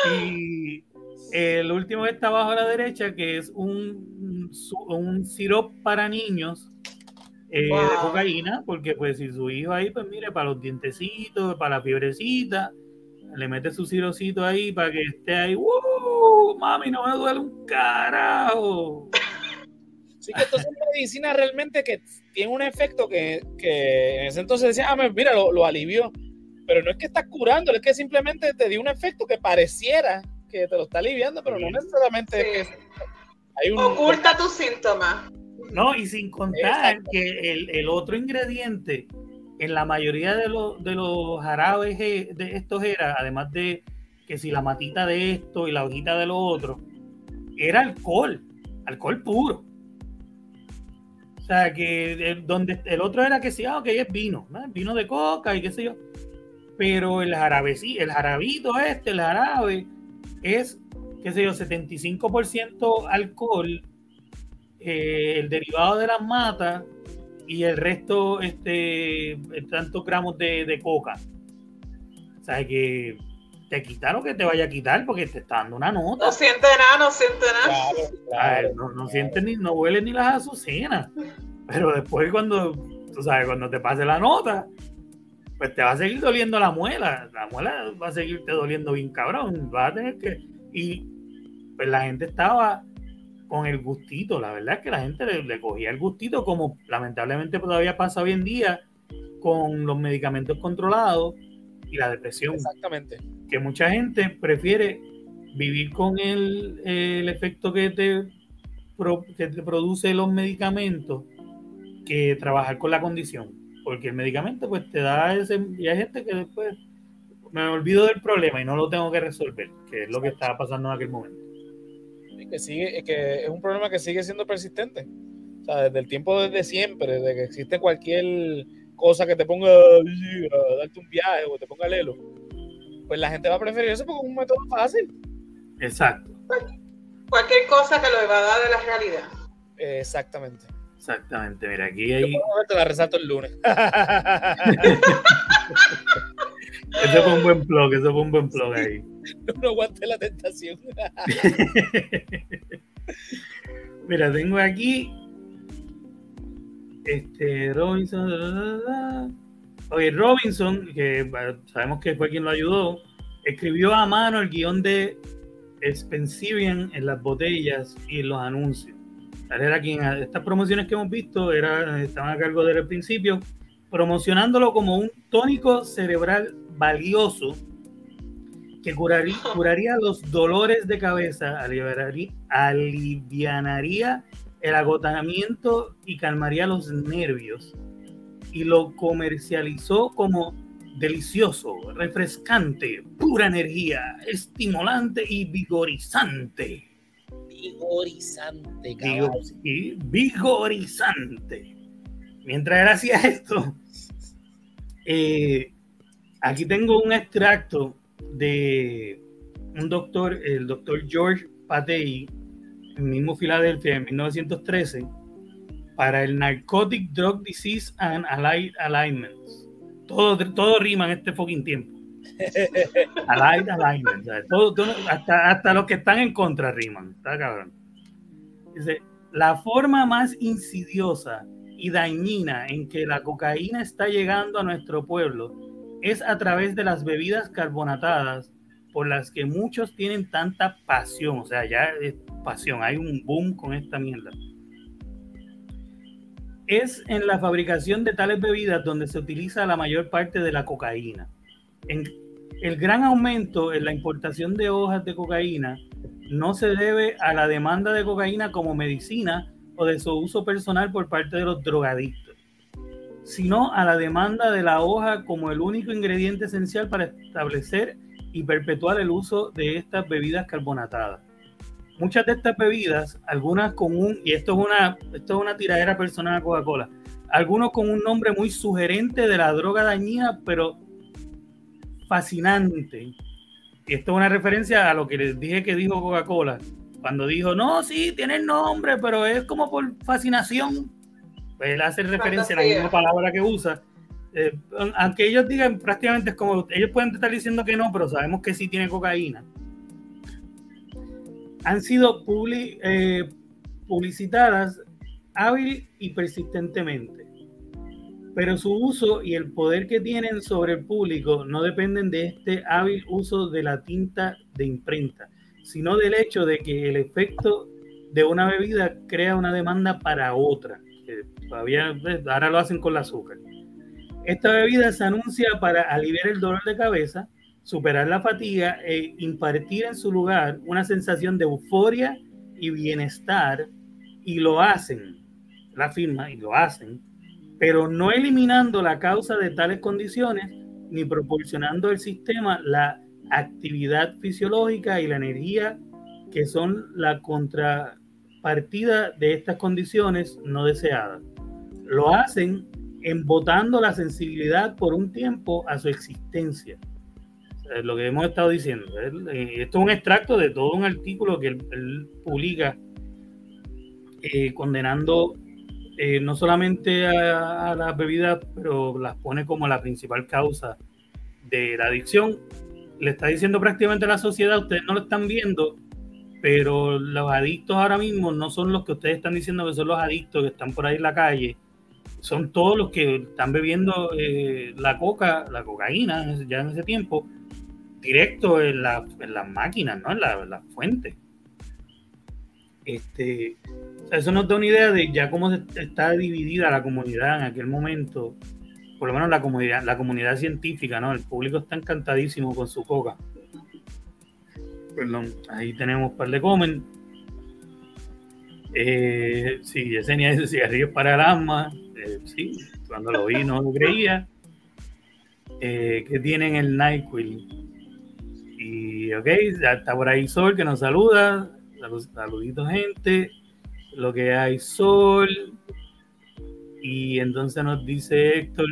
y el último que está abajo a la derecha, que es un, un sirop para niños eh, de cocaína, porque pues si su hijo ahí, pues mire, para los dientecitos, para la fiebrecita, le mete su sirocito ahí para que esté ahí, ¡Woo! Mami, no me duele un carajo. Sí, que entonces es medicina realmente que tiene un efecto que, que en ese entonces decía, ah, mira, lo, lo alivió. Pero no es que estás curando, es que simplemente te dio un efecto que pareciera que te lo está aliviando, pero no necesariamente es que hay un... Oculta tus síntomas. No, y sin contar que el, el, otro ingrediente en la mayoría de los, de los jarabes de estos era, además de que si la matita de esto y la hojita de lo otro, era alcohol, alcohol puro. O sea, que donde el otro era que sí, ah, ok, es vino, vino de coca y qué sé yo. Pero el jarabe, sí, el jarabito este, el jarabe, es, qué sé yo, 75% alcohol, eh, el derivado de las matas y el resto, este, tantos gramos de, coca. O sea, que te quita que te vaya a quitar porque te está dando una nota. No siente nada, no siente nada. no, no siente ni, no huele ni las azucenas. Pero después cuando, tú sabes, cuando te pase la nota, pues te va a seguir doliendo la muela. La muela va a seguirte doliendo bien cabrón. Vas a tener que. Y pues la gente estaba con el gustito. La verdad es que la gente le, cogía el gustito, como lamentablemente todavía pasa hoy en día con los medicamentos controlados y la depresión. Exactamente. Que mucha gente prefiere vivir con el, el efecto que te, que te produce los medicamentos que trabajar con la condición. Porque el medicamento pues te da ese... Y hay gente que después me olvido del problema y no lo tengo que resolver, que es lo que estaba pasando en aquel momento. Y que sigue, que es un problema que sigue siendo persistente. desde el tiempo desde siempre, desde que existe cualquier cosa que te ponga a darte un viaje o te ponga lelo, pues la gente va a preferir eso porque es un método fácil. Exacto. Cualquier cosa que lo evada de la realidad. Exactamente. Exactamente, mira, aquí hay. Yo te la resalto el lunes. Eso fue un buen blog, eso fue un buen blog ahí. No, aguante la tentación. Mira, tengo aquí este Robinson. Oye, Robinson, que sabemos que fue quien lo ayudó, escribió a mano el guion de Spensivian en las botellas y en los anuncios. Era quien, estas promociones que hemos visto era, estaban a cargo desde el principio, promocionándolo como un tónico cerebral valioso que curaría, curaría los dolores de cabeza, alivianaría el agotamiento y calmaría los nervios. Y lo comercializó como delicioso, refrescante, pura energía, estimulante y vigorizante. Vigorizante, y vigorizante. Mientras él hacía esto, eh, Aquí tengo un extracto de un doctor, el doctor George Patey, en mismo Filadelfia, en 1913, para el Narcotic Drug Disease and Allied Alignments. Todo, todo rima en este fucking tiempo. Allied Alignments. hasta, hasta los que están en contra riman. Está cabrón. Dice, la forma más insidiosa y dañina en que la cocaína está llegando a nuestro pueblo es a través de las bebidas carbonatadas por las que muchos tienen tanta pasión, o sea, ya es pasión, hay un boom con esta mierda. Es en la fabricación de tales bebidas donde se utiliza la mayor parte de la cocaína. En, el gran aumento en la importación de hojas de cocaína no se debe a la demanda de cocaína como medicina o de su uso personal por parte de los drogadictos sino a la demanda de la hoja como el único ingrediente esencial para establecer y perpetuar el uso de estas bebidas carbonatadas. Muchas de estas bebidas, algunas con un, y esto es una, esto es una tiradera personal a Coca-Cola, algunos con un nombre muy sugerente de la droga dañina, pero fascinante. Esto es una referencia a lo que les dije que dijo Coca-Cola, cuando dijo, no, sí, tiene nombre, pero es como por fascinación él hace referencia a la misma palabra que usa. Eh, aunque ellos digan prácticamente es como, ellos pueden estar diciendo que no, pero sabemos que sí tiene cocaína. Han sido eh, publicitadas hábil y persistentemente. Pero su uso y el poder que tienen sobre el público no dependen de este hábil uso de la tinta de imprenta, sino del hecho de que el efecto de una bebida crea una demanda para otra todavía ahora lo hacen con el azúcar. Esta bebida se anuncia para aliviar el dolor de cabeza, superar la fatiga e impartir en su lugar una sensación de euforia y bienestar y lo hacen, la firma, y lo hacen, pero no eliminando la causa de tales condiciones ni proporcionando al sistema la actividad fisiológica y la energía que son la contrapartida de estas condiciones no deseadas lo hacen embotando la sensibilidad por un tiempo a su existencia. Es lo que hemos estado diciendo. Eh, esto es un extracto de todo un artículo que él, publica eh, condenando eh, no solamente a, las bebidas, pero las pone como la principal causa de la adicción. Le está diciendo prácticamente a la sociedad, ustedes no lo están viendo, pero los adictos ahora mismo no son los que ustedes están diciendo que son los adictos que están por ahí en la calle son todos los que están bebiendo eh, la coca, la cocaína ya en ese tiempo, directo en, la, en las máquinas, ¿no? En la, la fuente. Este, eso nos da una idea de ya cómo está dividida la comunidad en aquel momento, por lo menos la comunidad, la comunidad científica, ¿no? El público está encantadísimo con su coca. Perdón, ahí tenemos un par de comen. Eh, sí, Yesenia dice cigarrillos para el alma. Eh, sí, cuando lo vi no lo creía. Eh, que tienen el NyQuil. Y ok, ya está por ahí Sol que nos saluda. saluditos, gente. lo que hay sol. Y entonces nos dice Héctor,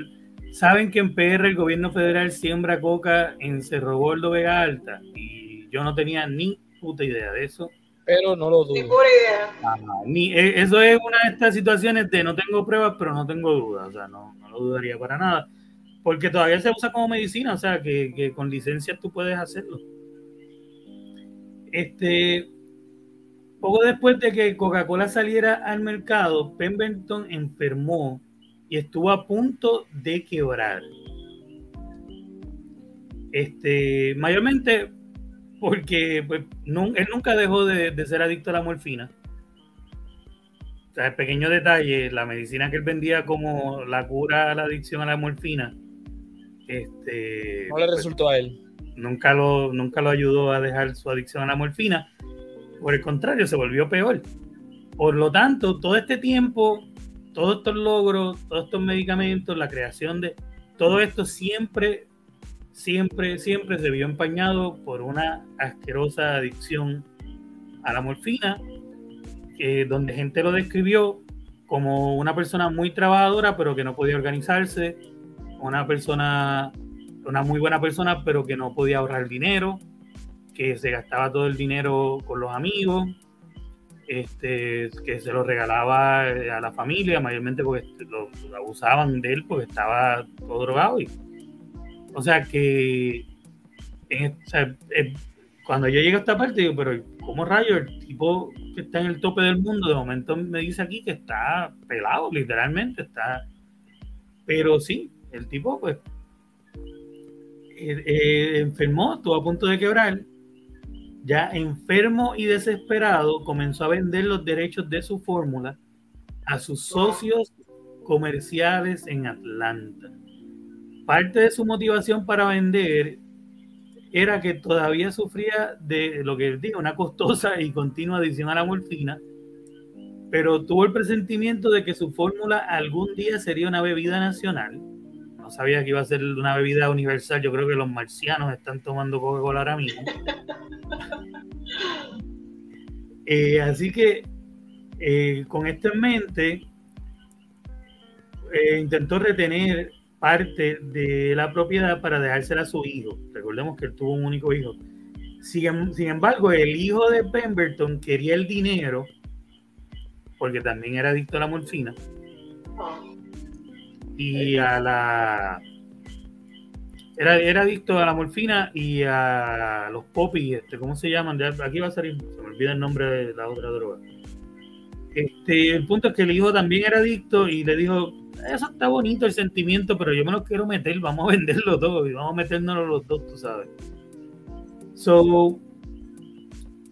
¿saben que en PR el gobierno federal siembra coca en Cerro Gordo, Vega Alta? Y yo no tenía ni puta idea de eso. Pero no lo dudo. Ni pura idea. ni, eh, eso es una de estas situaciones de no tengo pruebas, pero no tengo dudas. O sea, no, no lo dudaría para nada. Porque todavía se usa como medicina, o sea, que, que con licencia tú puedes hacerlo. Este, poco después de que Coca-Cola saliera al mercado, Pemberton enfermó y estuvo a punto de quebrar. Este, mayormente porque pues, él nunca dejó de, ser adicto a la morfina. O sea, el pequeño detalle, la medicina que él vendía como la cura a la adicción a la morfina, este, no le pues, resultó a él. Nunca lo, nunca lo ayudó a dejar su adicción a la morfina por el contrario, se volvió peor. Por lo tanto, todo este tiempo, todos estos logros, todos estos medicamentos, la creación de todo esto siempre, siempre, siempre se vio empañado por una asquerosa adicción a la morfina, donde gente lo describió como una persona muy trabajadora, pero que no podía organizarse, una persona, una muy buena persona, pero que no podía ahorrar dinero, que se gastaba todo el dinero con los amigos, este, que se lo regalaba a la familia, mayormente porque lo, abusaban de él porque estaba todo drogado. Y, o sea que cuando yo llego a esta parte, digo, pero ¿cómo rayo el tipo que está en el tope del mundo de momento me dice aquí que está pelado, literalmente está. Pero sí, el tipo pues eh, eh, enfermó, estuvo a punto de quebrar ya enfermo y desesperado, comenzó a vender los derechos de su fórmula a sus socios comerciales en Atlanta. Parte de su motivación para vender era que todavía sufría de lo que digo, una costosa y continua adicción a la morfina, pero tuvo el presentimiento de que su fórmula algún día sería una bebida nacional. No sabía que iba a ser una bebida universal. Yo creo que los marcianos están tomando Coca-Cola ahora mismo. Eh, así que eh, con esto en mente, eh, intentó retener parte de la propiedad para dejársela a su hijo. Recordemos que él tuvo un único hijo. Sin, sin embargo, el hijo de Pemberton quería el dinero, porque también era adicto a la morfina, y a la era, era adicto a la morfina y a los popis, este, ¿cómo se llaman? Aquí va a salir, se me olvida el nombre de la otra droga. Este, el punto es que el hijo también era adicto y le dijo, eso está bonito el sentimiento, pero yo me lo quiero meter, vamos a venderlo todo y vamos a meternos los dos, tú sabes. So,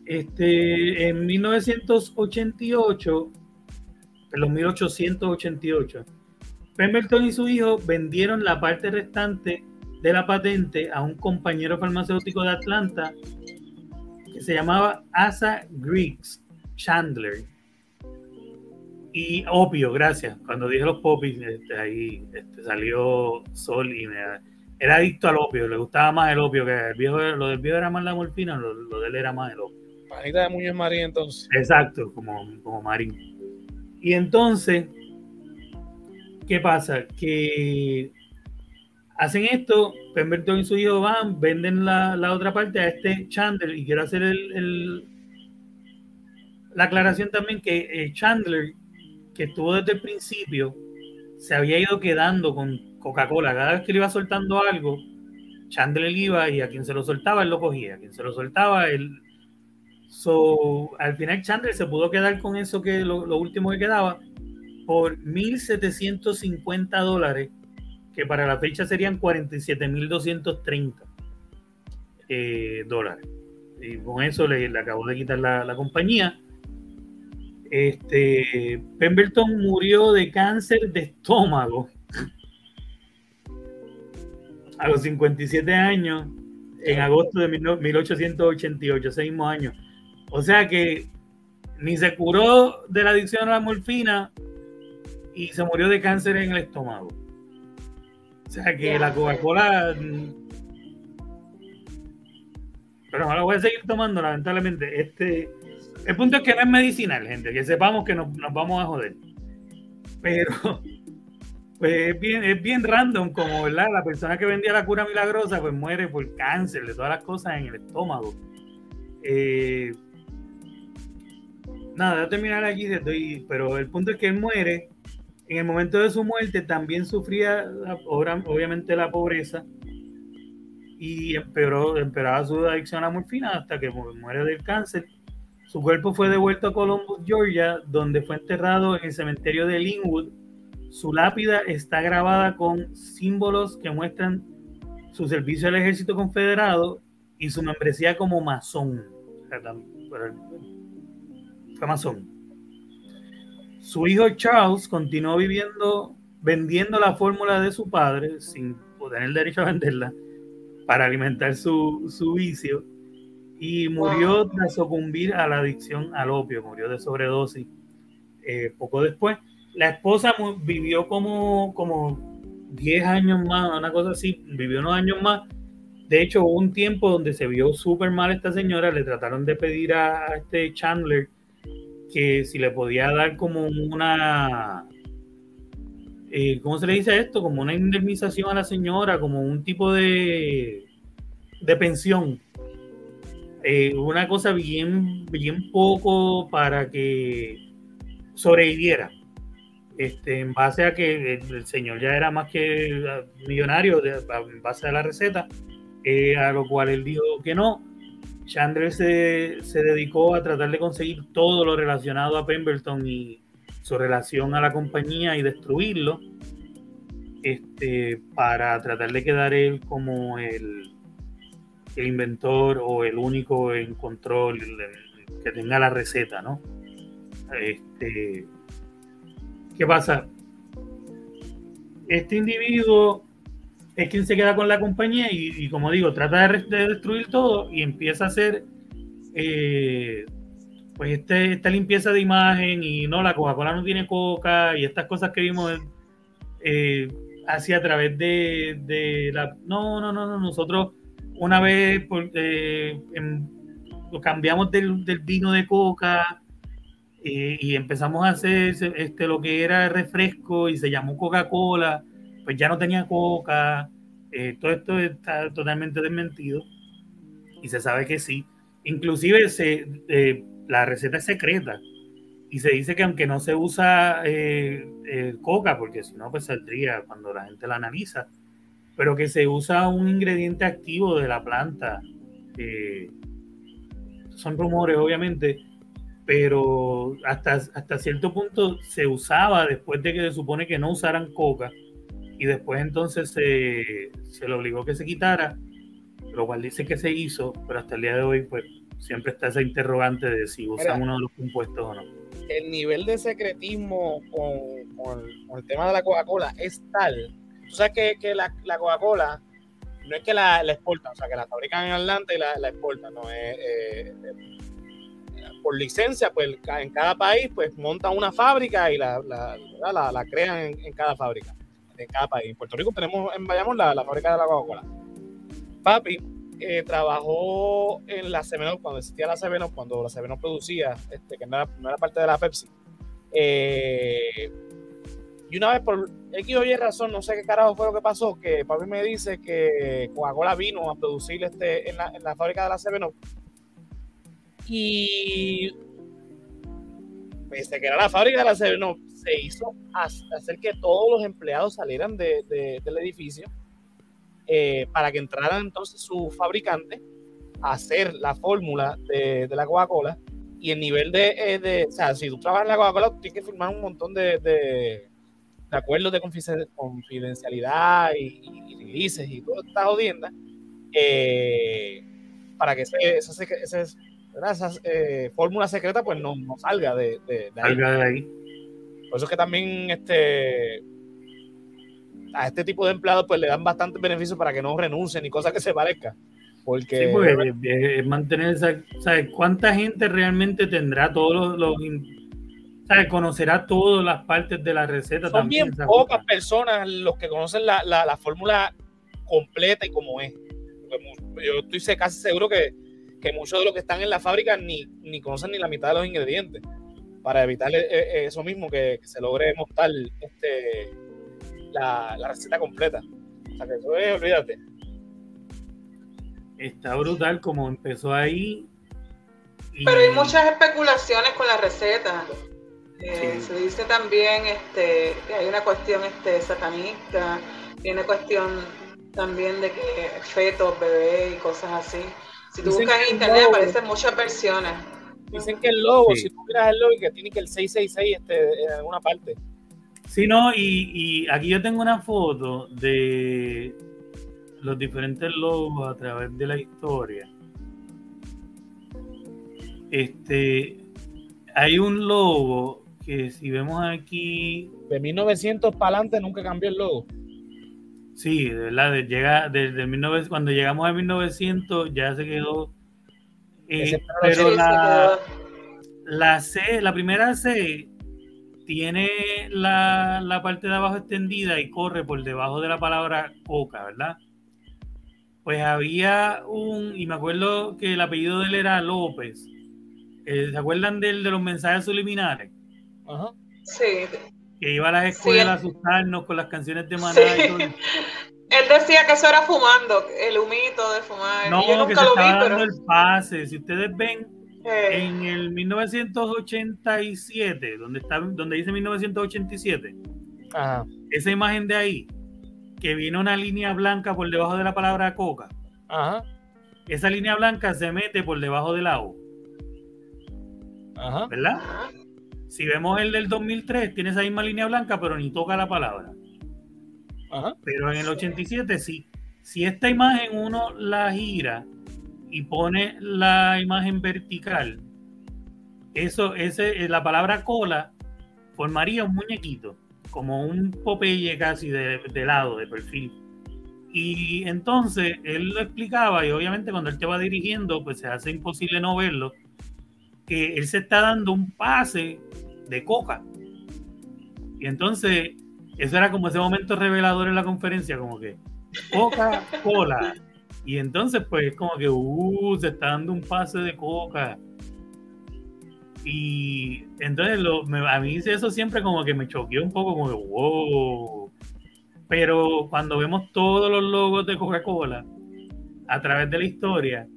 este, en 1988, en los 1888, Pemberton y su hijo vendieron la parte restante de la patente a un compañero farmacéutico de Atlanta que se llamaba Asa Griggs Chandler. Y opio, gracias. Cuando dije los popis, este, ahí este, salió Sol y me, era adicto al opio, le gustaba más el opio que el viejo, lo del viejo era más la morfina, lo, de él era más el opio. Panita de Muñoz Marín entonces. Exacto, como, como Marín. Y entonces, ¿qué pasa? Que hacen esto, Pemberton y su hijo van, venden la, otra parte a este Chandler y quiero hacer el, la aclaración también que eh, Chandler, que estuvo desde el principio, se había ido quedando con Coca-Cola. Cada vez que le iba soltando algo, Chandler iba y a quien se lo soltaba, él lo cogía. A quien se lo soltaba, él... So, al final Chandler se pudo quedar con eso que lo, lo último que quedaba por 1.750 dólares que para la fecha serían 47.230 eh, dólares. Y con eso le, acabó de quitar la, compañía. Este, Pemberton murió de cáncer de estómago a los 57 años en agosto de 1888, seis mismos años. O sea que ni se curó de la adicción a la morfina y se murió de cáncer en el estómago. O sea que la Coca-Cola. Mm, pero ahora voy a seguir tomando, lamentablemente. Este. El punto es que no es medicinal, gente, que sepamos que nos, vamos a joder. Pero pues es bien, es bien random, como ¿verdad? la persona que vendía la cura milagrosa, pues muere por cáncer de todas las cosas en el estómago. Eh, nada, voy a terminar aquí, pero el punto es que él muere. En el momento de su muerte también sufría obviamente la pobreza y empeoró, empeoraba su adicción a la morfina hasta que muere del cáncer. Su cuerpo fue devuelto a Columbus, Georgia, donde fue enterrado en el cementerio de Linwood. Su lápida está grabada con símbolos que muestran su servicio al ejército confederado y su membresía como masón. Fue masón. Su hijo Charles continuó viviendo, vendiendo la fórmula de su padre sin tener el derecho a venderla para alimentar su, su vicio y murió tras sucumbir a la adicción al opio, murió de sobredosis eh, poco después. La esposa vivió como, como 10 años más, una cosa así, vivió unos años más. De hecho, hubo un tiempo donde se vio súper mal esta señora, le trataron de pedir a, este Chandler que si le podía dar como una, eh, ¿cómo se le dice esto? Como una indemnización a la señora, como un tipo de, de pensión eh, una cosa bien, bien poco para que sobreviviera. Este, en base a que el, señor ya era más que ah, millonario en base a la receta, eh, a lo cual él dijo que no. Chandler se, se, dedicó a tratar de conseguir todo lo relacionado a Pemberton y su relación a la compañía y destruirlo este, para tratar de quedar él como el, el inventor o el único en control que tenga la receta, ¿no? Este, ¿Qué pasa? Este individuo es quien se queda con la compañía y, como digo, trata de, destruir todo y empieza a hacer eh, pues este, esta limpieza de imagen y no, la Coca-Cola no tiene coca y estas cosas que vimos eh, hacia a través de, de la... No, no, no, no, nosotros una vez eh, lo cambiamos del, vino de coca eh, y empezamos a hacer este, lo que era refresco y se llamó Coca-Cola, pues ya no tenía coca. Eh, todo esto está totalmente desmentido y se sabe que sí. Inclusive se, la receta es secreta y se dice que aunque no se usa coca, porque si no, pues saldría cuando la gente la analiza, pero que se usa un ingrediente activo de la planta. son rumores, obviamente, pero hasta, hasta cierto punto se usaba después de que se supone que no usaran coca y después entonces se, se le obligó que se quitara, lo cual dice que se hizo, pero hasta el día de hoy pues siempre está esa interrogante de si usan uno de los compuestos o no. El nivel de secretismo con, con el tema de la Coca-Cola es tal Tú sabes que, que la, la Coca-Cola no es que la, la, exportan, o sea, que la fabrican en Atlanta y la, la exportan, no es. Eh, por licencia, pues en cada país, pues montan una fábrica y la, la, crean en, cada fábrica, en cada país. En Puerto Rico tenemos en Bayamón la, fábrica de la Coca-Cola. Papi eh, trabajó en la Sevenop, cuando existía la Sevenop, cuando la Sevenop producía, este, que no era, no era parte de la Pepsi. Eh, y una vez por X o Y razón, no sé qué carajo fue lo que pasó, que papi me dice que Coca-Cola vino a producir este en la, en la fábrica de la Sevenop. Y pese que era la fábrica de la Sevenop, se hizo hacer que todos los empleados salieran de, del edificio eh, para que entraran entonces su fabricante a hacer la fórmula de, la Coca-Cola y el nivel de, eh, de, o sea, si tú trabajas en la Coca-Cola, tienes que firmar un montón de acuerdos de confidencialidad y, y, y todas estas jodiendas eh, para que esa, esa eh, fórmula secreta pues no, salga de, ahí. Por eso es que también este a este tipo de empleados pues le dan bastantes beneficios para que no renuncien ni cosas que se parezcan. Porque, sí, mantener esa, ¿sabes? ¿Cuánta gente realmente tendrá todos los conocerá todas las partes de la receta. Son bien pocas personas los que conocen la, la, fórmula completa y como es. Yo estoy casi seguro que, que muchos de los que están en la fábrica ni, ni conocen ni la mitad de los ingredientes para evitar eh, eh, eso mismo, que, se logre montar este, la, receta completa. O sea que eso es, olvídate. Está brutal como empezó ahí. Pero hay muchas especulaciones con la receta. Eh, se dice también este, que hay una cuestión este, satanista, tiene cuestión también de que fetos, bebés y cosas así. Si tú buscas en internet aparecen muchas versiones. Dicen que el logo, si tú miras el logo, que tiene que el 666 este, en alguna parte. Sí, no, y, y aquí yo tengo una foto de los diferentes logos a través de la historia. Este, hay un logo que si vemos aquí... De 1900 para adelante nunca cambió el logo. Sí, de verdad, llega, desde 19, cuando llegamos a 1900 ya se quedó. Eh, pero la, la C, la primera C, tiene la, la, parte de abajo extendida y corre por debajo de la palabra coca, ¿verdad? Pues había un, y me acuerdo que el apellido de él era López. Eh, ¿Se acuerdan de, de los mensajes subliminares? Ajá. Sí que iba a las escuelas a asustarnos con las canciones de Maná y todo. Él decía que eso era fumando, el humito de fumar. No, yo nunca que se lo estaba dando el pase. Si ustedes ven eh. en el 1987, donde está, donde dice 1987, esa imagen de ahí, que vino una línea blanca por debajo de la palabra coca. Ajá. Esa línea blanca se mete por debajo del agua. Ajá. ¿Verdad? Si vemos el del 2003, tiene esa misma línea blanca, pero ni toca la palabra. Pero en el 87 sí. Si esta imagen uno la gira y pone la imagen vertical, eso, ese, la palabra cola formaría un muñequito, como un Popeye casi de, de lado, de perfil. Y entonces él lo explicaba y obviamente cuando él te va dirigiendo, pues se hace imposible no verlo, que él se está dando un pase de coca. Y entonces, eso era como ese momento revelador en la conferencia, como que Coca-Cola. Y entonces, pues, como que, uh, se está dando un pase de coca. Y entonces, lo, a mí eso siempre como que me choqueó un poco, como que, wow. Pero cuando vemos todos los logos de Coca-Cola a través de la historia,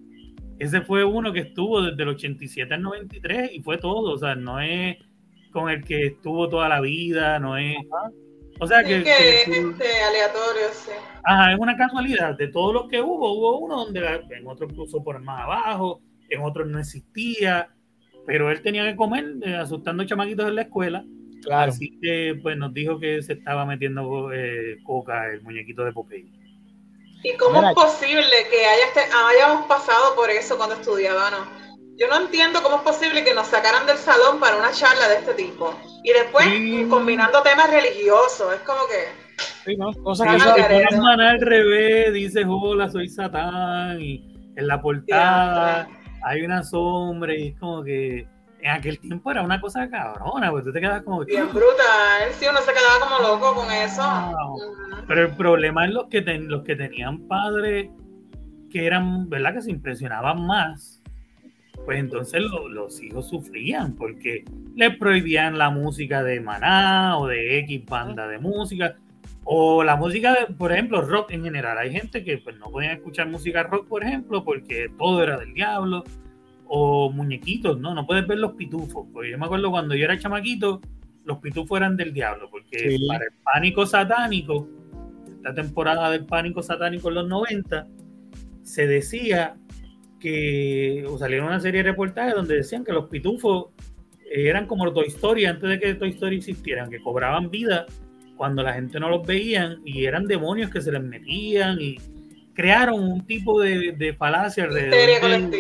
ese fue uno que estuvo desde el 87 al 93 y fue todo. O sea, no es con el que estuvo toda la vida, no es... O sea que... es este, aleatorio, sí. Ajá, es una casualidad. De todos los que hubo, hubo uno donde en otro puso por más abajo, en otros no existía, pero él tenía que comer eh, asustando chamaquitos en la escuela. Claro. Así que pues nos dijo que se estaba metiendo eh, coca el muñequito de Popeye. ¿Y cómo es posible que hayamos pasado por eso cuando estudiábamos? Yo no entiendo cómo es posible que nos sacaran del salón para una charla de este tipo. Y después combinando temas religiosos. Es como que. Sí, no, cosas que se al revés, dice hola, soy Satán, y en la portada hay una sombra, y es como que en aquel tiempo era una cosa cabrona, pues tú te quedas como Bien brutal, sí, uno se quedaba como loco con eso. Pero el problema es los que, los que tenían padres que eran, ¿verdad? Que se impresionaban más pues entonces los hijos sufrían porque les prohibían la música de Maná o de X banda de música o la música, de, por ejemplo, rock en general. Hay gente que pues, no podía escuchar música rock, por ejemplo, porque todo era del diablo o muñequitos, ¿no? No puedes ver los pitufos. Porque yo me acuerdo cuando yo era chamaquito, los pitufos eran del diablo, porque para el pánico satánico, esta temporada del pánico satánico en los 90, se decía que salieron una serie de reportajes donde decían que los pitufos eran como Toy Story antes de que Toy Story existieran, que cobraban vida cuando la gente no los veían y eran demonios que se les metían y crearon un tipo de, de falacia alrededor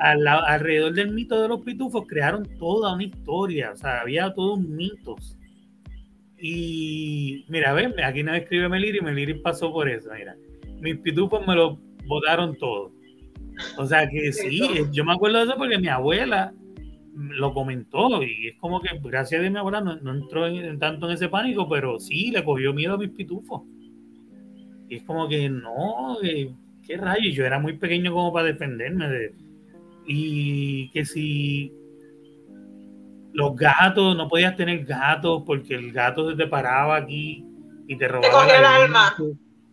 del, alrededor del mito de los pitufos, crearon toda una historia, o sea, había todos mitos. Y mira, ven, aquí no escribe Meliri, Meliri pasó por eso, mira. Mis pitufos me lo botaron todo. O sea que sí, yo me acuerdo de eso porque mi abuela lo comentó y es como que gracias a mi abuela no, entró en, tanto en ese pánico, pero sí le cogió miedo a mis pitufos. Y es como que no, ¿qué rayos? Yo era muy pequeño como para defenderme de... Y que si los gatos, no podías tener gatos porque el gato se te paraba aquí y te robaba. Te cogía el alma.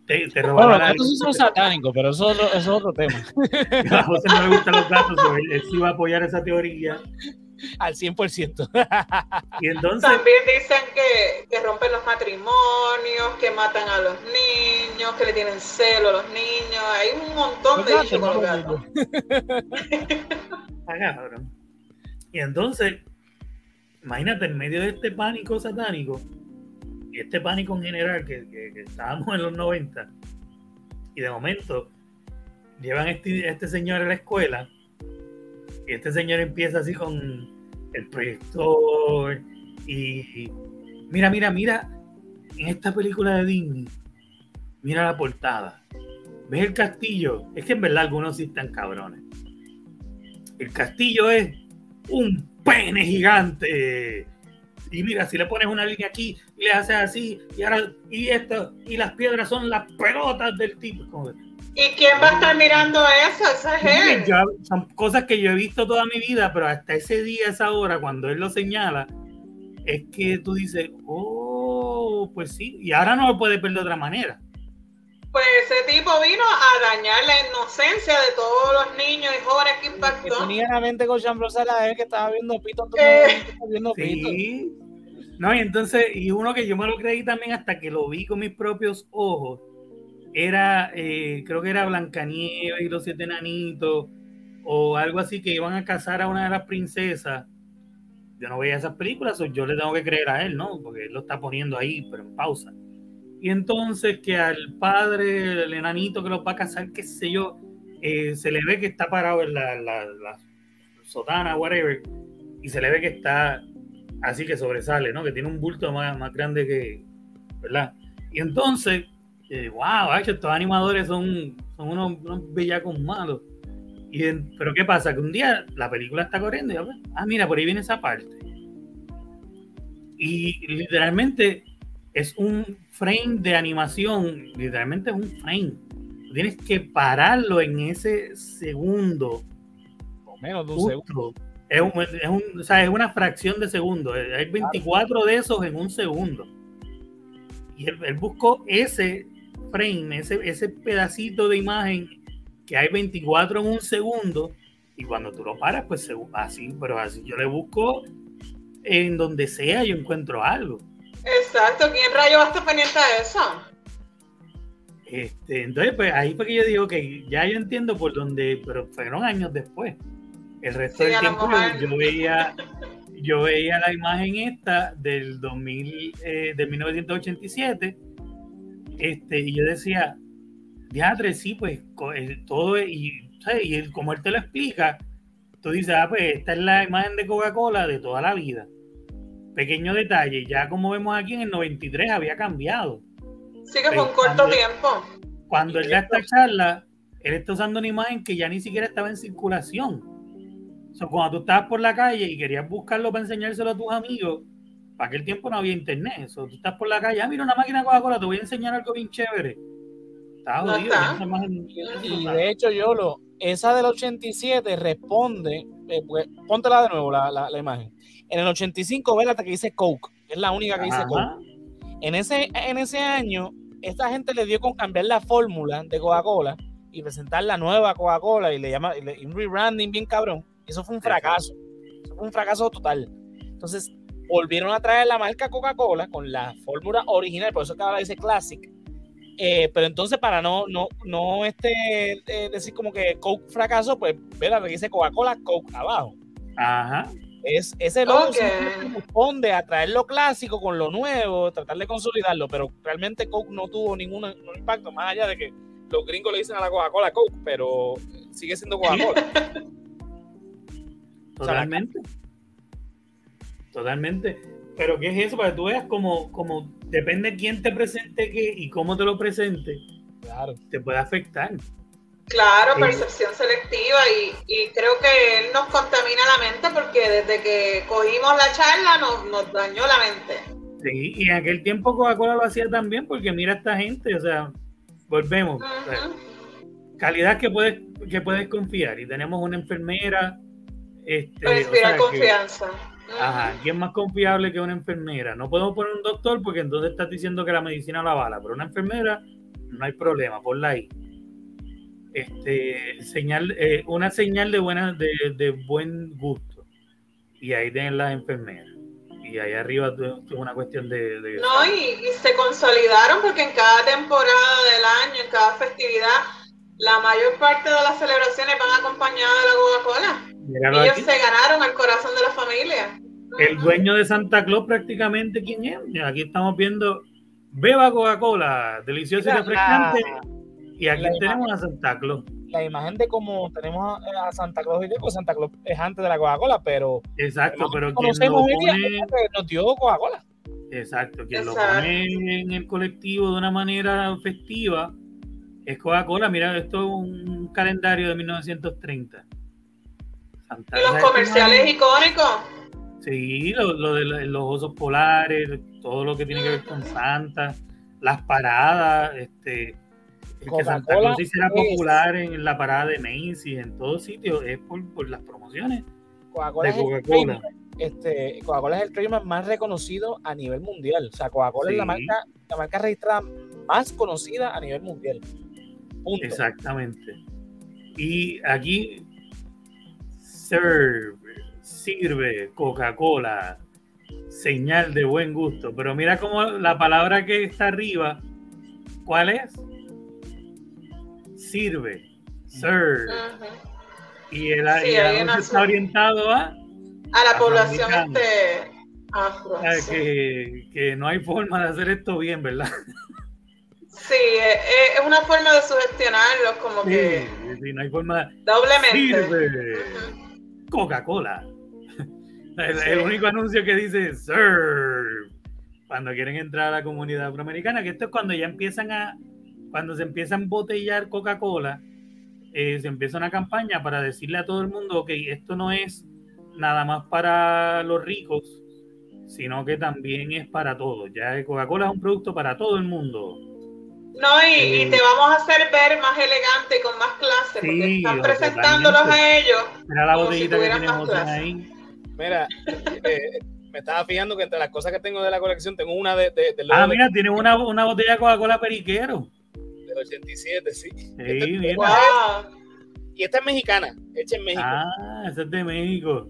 Te, te robaba bueno, los gatos son satánicos, pero eso, eso, es otro tema. A José no le gustan los gatos, él, él sí iba a apoyar esa teoría al 100%. y entonces... También dicen que, que, rompen los matrimonios, que matan a los niños, que le tienen celo a los niños. Hay un montón de dichos con los gatos. Y entonces, imagínate, en medio de este pánico satánico, y este pánico en general que, que, que estábamos en los 90, y de momento llevan este, este señor a la escuela este señor empieza así con el proyector y mira, mira, mira, en esta película de Disney, mira la portada. ¿Ves el castillo? Es que en verdad algunos sí están cabrones. El castillo es un pene gigante. Y mira, si le pones una línea aquí y le haces así, y ahora, y esto, y las piedras son las pelotas del tipo. ¿Y quién va a estar mirando eso? Esa es son cosas que yo he visto toda mi vida, pero hasta ese día, esa hora, cuando él lo señala, es que tú dices, oh, pues sí, y ahora no lo puedes ver de otra manera. Pues ese tipo vino a dañar la inocencia de todos los niños y jóvenes que impactó. Que tenía la mente con era él que estaba viendo pito, eh, viendo pito. Sí. No, y entonces, y uno que yo me lo creí también hasta que lo vi con mis propios ojos, era, eh, creo que era Blancanieves y los siete enanitos, o algo así, que iban a casar a una de las princesas. Yo no veía esas películas, yo le tengo que creer a él, ¿no? Porque él lo está poniendo ahí, pero en pausa. Y entonces que al padre, el enanito que lo va a casar, qué sé yo, eh, se le ve que está parado en la, la, la, sotana, whatever, y se le ve que está así que sobresale, ¿no? Que tiene un bulto más, más grande que, ¿verdad? Y entonces wow, estos animadores son, son unos, unos bellacos malos. Y pero ¿qué pasa? Que un día la película está corriendo y yo, ah, mira, por ahí viene esa parte. Y literalmente es un frame de animación, literalmente es un frame. tienes que pararlo en ese segundo. O menos de un segundo. Es, es, un, o sea, es una fracción de segundo. Hay 24 de esos en un segundo. Y él, él buscó ese frame, ese, ese pedacito de imagen que hay 24 en un segundo, y cuando tú lo paras, pues así, pero así yo le busco en donde sea, yo encuentro algo. Exacto, ¿quién rayo va a estar pendiente de eso? Este, entonces, pues ahí fue que yo digo que ya yo entiendo por dónde, pero fueron años después. El resto del tiempo yo, veía, yo veía la imagen esta del 2000, eh, de 1987 este, y yo decía, diadre, sí, pues todo, y, y como él te lo explica, tú dices, ah, pues esta es la imagen de Coca-Cola de toda la vida. Pequeño detalle, ya como vemos aquí en el 93 había cambiado. Sí, que fue un corto tiempo. Cuando él da esta charla, él está usando una imagen que ya ni siquiera estaba en circulación. O sea, cuando tú estabas por la calle y querías buscarlo para enseñárselo a tus amigos, para aquel tiempo no había internet. Eso, tú estás por la calle, ah, mira una máquina Coca-Cola, te voy a enseñar algo bien chévere. Está jodido. Y de hecho, yo lo, esa del 87 responde, eh, pues, póntela de nuevo la, la, imagen. En el 85, ve la que dice Coke, es la única que dice Coke. En ese, en ese año, esta gente le dio con cambiar la fórmula de Coca-Cola y presentar la nueva Coca-Cola y le llama un rebranding bien cabrón. Eso fue un fracaso. Eso fue un fracaso total. Entonces, volvieron a traer la marca Coca-Cola con la fórmula original, por eso que ahora dice Classic. Eh, pero entonces, para no, no, no este, eh, decir como que Coke fracasó, pues ve la que dice Coca-Cola, Coke abajo. Ajá. Es, ese logo responde a traer lo clásico con lo nuevo, tratar de consolidarlo, pero realmente Coke no tuvo ningún, impacto, más allá de que los gringos le dicen a la Coca-Cola Coke, pero sigue siendo Coca-Cola. Totalmente. Totalmente. Pero ¿qué es eso? Para que tú veas como, como depende quién te presente qué y cómo te lo presente, claro. te puede afectar. Claro, percepción selectiva y, creo que él nos contamina la mente porque desde que cogimos la charla nos, nos dañó la mente. Sí, y en aquel tiempo Coca-Cola lo hacía también porque mira esta gente, o sea, volvemos. calidad que puedes, que puedes confiar. Y tenemos una enfermera. Este, confianza. Ajá, ¿quién más confiable que una enfermera? No podemos poner un doctor porque entonces estás diciendo que la medicina la bala, pero una enfermera no hay problema, ponla ahí. Este, señal, eh, una señal de, buena, de, de buen gusto. Y ahí tienen las enfermeras y ahí arriba es una cuestión de... no, y, se consolidaron porque en cada temporada del año, en cada festividad, la mayor parte de las celebraciones van acompañadas de la Coca-Cola. Ellos se ganaron el corazón de la familia. El dueño de Santa Claus prácticamente, ¿quién es? Aquí estamos viendo, beba Coca-Cola, delicioso y refrescante. Y aquí tenemos a Santa Claus la imagen de cómo tenemos a Santa Claus y pues Santa Claus es antes de la Coca-Cola, pero. Exacto, pero quien lo pone. Nos dio Coca-Cola. Exacto, quien lo pone en el colectivo de una manera festiva es Coca-Cola. Mira, esto es un calendario de 1930. ¿Y los comerciales icónicos? Sí, lo, de los osos polares, todo lo que tiene que ver con Santa, las paradas, este que Santa Claus será popular en la parada de Macy's, en todos sitios, es por, las promociones Coca-Cola de Coca-Cola. Este, Coca-Cola es el trademark más reconocido a nivel mundial. O sea, Coca-Cola es la marca, la marca registrada más conocida a nivel mundial. Exactamente. Y aquí serve, sirve Coca-Cola, señal de buen gusto. Pero mira cómo la palabra que está arriba, ¿cuál es? sirve, serve. Y el, anuncio está orientado a a la población este afro. que, que, no hay forma de hacer esto bien, ¿verdad? Sí, eh, eh, es una forma de sugestionarlos, como que. Sí, no hay forma. Doblemente. Sirve Coca-Cola. El, único anuncio que dice serve cuando quieren entrar a la comunidad afroamericana, que esto es cuando ya empiezan a cuando se empieza a embotellar Coca-Cola, eh, se empieza una campaña para decirle a todo el mundo, ok, esto no es nada más para los ricos, sino que también es para todos. Ya Coca-Cola es un producto para todo el mundo. No, y, te eh, vamos a hacer ver más elegante, con más clase, porque están presentándolos a ellos. Mira la botellita que tenemos ahí. Mira, eh, me estaba fijando que entre las cosas que tengo de la colección, tengo una de. de, ah, mira, tiene una, una botella de Coca-Cola periquero. 87, sí. sí Y esta es mexicana, hecha en México. Ah, esa es de México.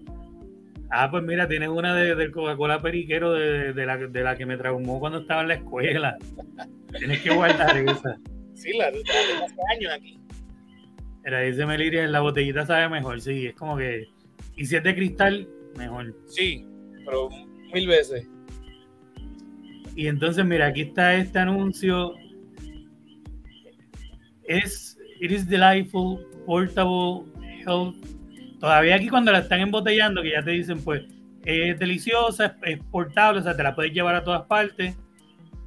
Ah, pues mira, tienes una de, del Coca-Cola periquero de, de, la, de la que me traumó cuando estaba en la escuela. Tienes que guardar esa. Sí, la, de hace años aquí. Era dice Meliria, la botellita sabe mejor, sí, es como que. Y si es de cristal, mejor. Sí, pero mil veces. Y entonces, mira, aquí está este anuncio es It is delightful, portable, health. Todavía aquí cuando la están embotellando, que ya te dicen, pues, es deliciosa, es, portable, o sea, te la puedes llevar a todas partes.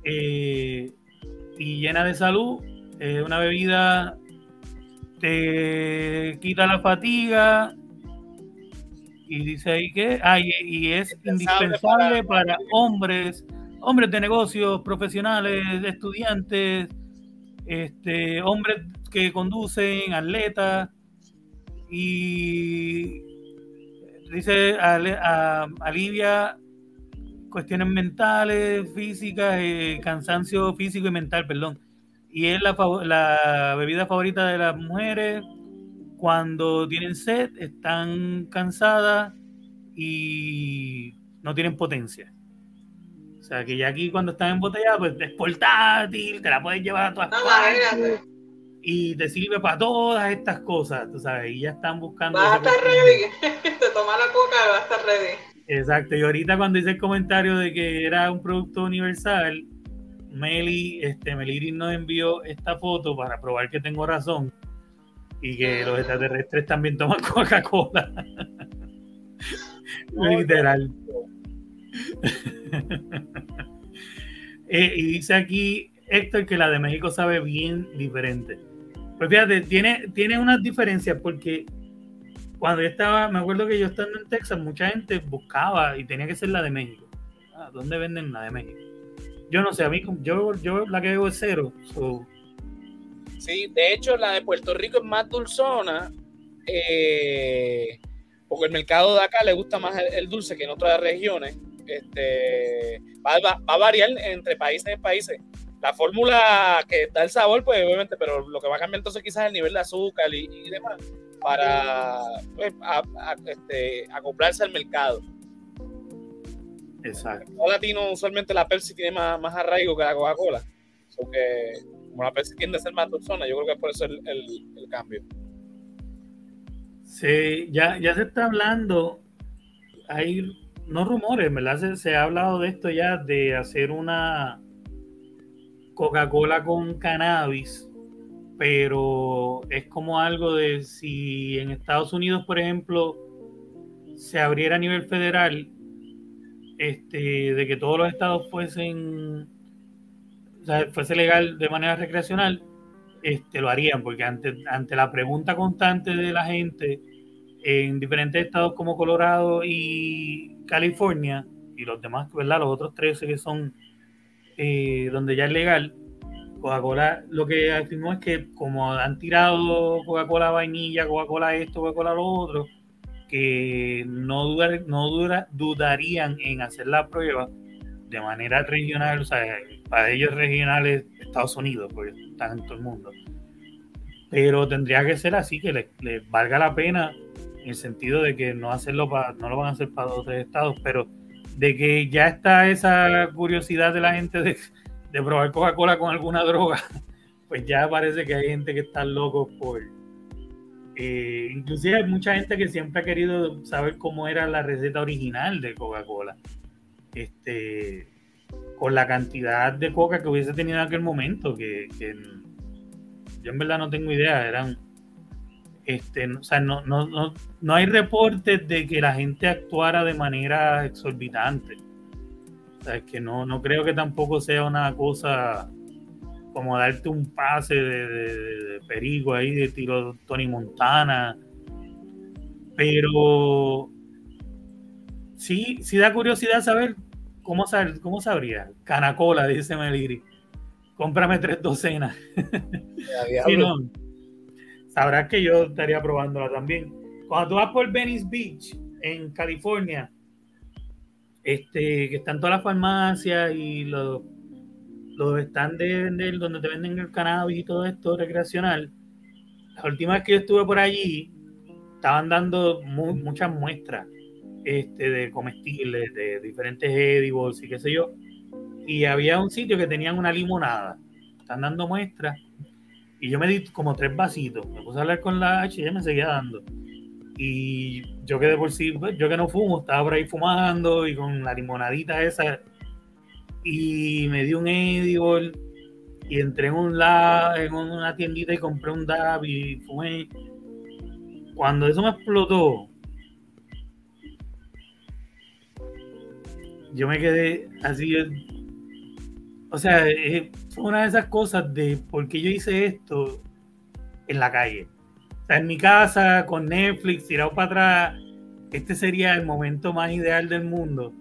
Eh, y llena de salud. Es una bebida te quita la fatiga. Y dice ahí que ah, y, es indispensable para hombres, hombres de negocios, profesionales, estudiantes, este, hombres que conducen, atletas, y dice alivia cuestiones mentales, físicas, eh, cansancio físico y mental, perdón. Y es la, la bebida favorita de las mujeres cuando tienen sed, están cansadas y no tienen potencia. O sea, que ya aquí cuando están embotelladas, pues es portátil, te la puedes llevar a todas partes. Y te sirve para todas estas cosas, tú sabes, y ya están buscando. Va a estar ready. te toma la coca y va a estar ready. Exacto, y ahorita cuando hice el comentario de que era un producto universal, Meli, este, Meliri nos envió esta foto para probar que tengo razón y que los extraterrestres también toman Coca-Cola. Literal. Eh, y dice aquí Héctor que la de México sabe bien diferente. Pues fíjate, tiene, tiene unas diferencias porque cuando yo estaba, me acuerdo que yo estando en Texas, mucha gente buscaba y tenía que ser la de México. Ah, ¿Dónde venden la de México? Yo no sé, a mí, yo, yo la que veo es cero. Sí, de hecho la de Puerto Rico es más dulzona, eh, porque el mercado de acá le gusta más el, dulce que en otras regiones. Este, va, a variar entre países y países. La fórmula que da el sabor, pues obviamente, pero lo que va a cambiar entonces quizás es el nivel de azúcar y, demás para pues, este, acoplarse al mercado. Exacto. Los latino usualmente la Pepsi tiene más, más arraigo que la Coca-Cola. Porque como la Pepsi tiende a ser más dulzona, yo creo que es por eso el, el, cambio. Sí, ya, ya se está hablando, hay no rumores, ¿verdad? Se, ha hablado de esto ya, de hacer una Coca-Cola con cannabis, pero es como algo de si en Estados Unidos, por ejemplo, se abriera a nivel federal este, de que todos los estados fuesen, o sea, fuese legal de manera recreacional, este, lo harían, porque ante, ante la pregunta constante de la gente en diferentes estados como Colorado y California, y los demás, ¿verdad? Los otros 13 que son eh, donde ya es legal, Coca-Cola lo que afirmó es que como han tirado Coca-Cola vainilla, Coca-Cola esto, Coca-Cola lo otro, que no, dudar, no dudarían en hacer la prueba de manera regional, o sea, para ellos regionales Estados Unidos, porque están en todo el mundo. Pero tendría que ser así, que les, valga la pena, en el sentido de que no hacerlo para, no lo van a hacer para otros estados, pero de que ya está esa curiosidad de la gente de, de probar Coca-Cola con alguna droga, pues ya parece que hay gente que está loco por, eh, inclusive hay mucha gente que siempre ha querido saber cómo era la receta original de Coca-Cola. Este, con la cantidad de coca que hubiese tenido en aquel momento, que, yo en verdad no tengo idea, eran, este, o sea, no, no, no, no hay reportes de que la gente actuara de manera exorbitante. O sea, es que no, no creo que tampoco sea una cosa como darte un pase de, perigo ahí, de tiro Tony Montana. Pero sí, sí da curiosidad saber cómo, cómo sabría. Canacola, dice Meliri. Cómprame tres docenas. si no, sabrás que yo estaría probándola también. Cuando tú vas por Venice Beach, en California, este, que están todas las farmacias y los los están de vender, donde te venden el cannabis y todo esto recreacional, la última vez que yo estuve por allí, estaban dando muchas muestras este, de comestibles, de diferentes edibles y qué sé yo. Y había un sitio que tenían una limonada. Están dando muestras. Y yo me di como tres vasitos. Me puse a hablar con la H y ella me seguía dando. Y yo quedé por sí, pues, yo que no fumo, estaba por ahí fumando y con la limonadita esa y me di un edible y entré en, un la, en una tiendita y compré un DAB y fumé. Cuando eso me explotó, yo me quedé así. O sea, fue una de esas cosas de por qué yo hice esto en la calle. O sea, en mi casa, con Netflix, tirado para atrás, este sería el momento más ideal del mundo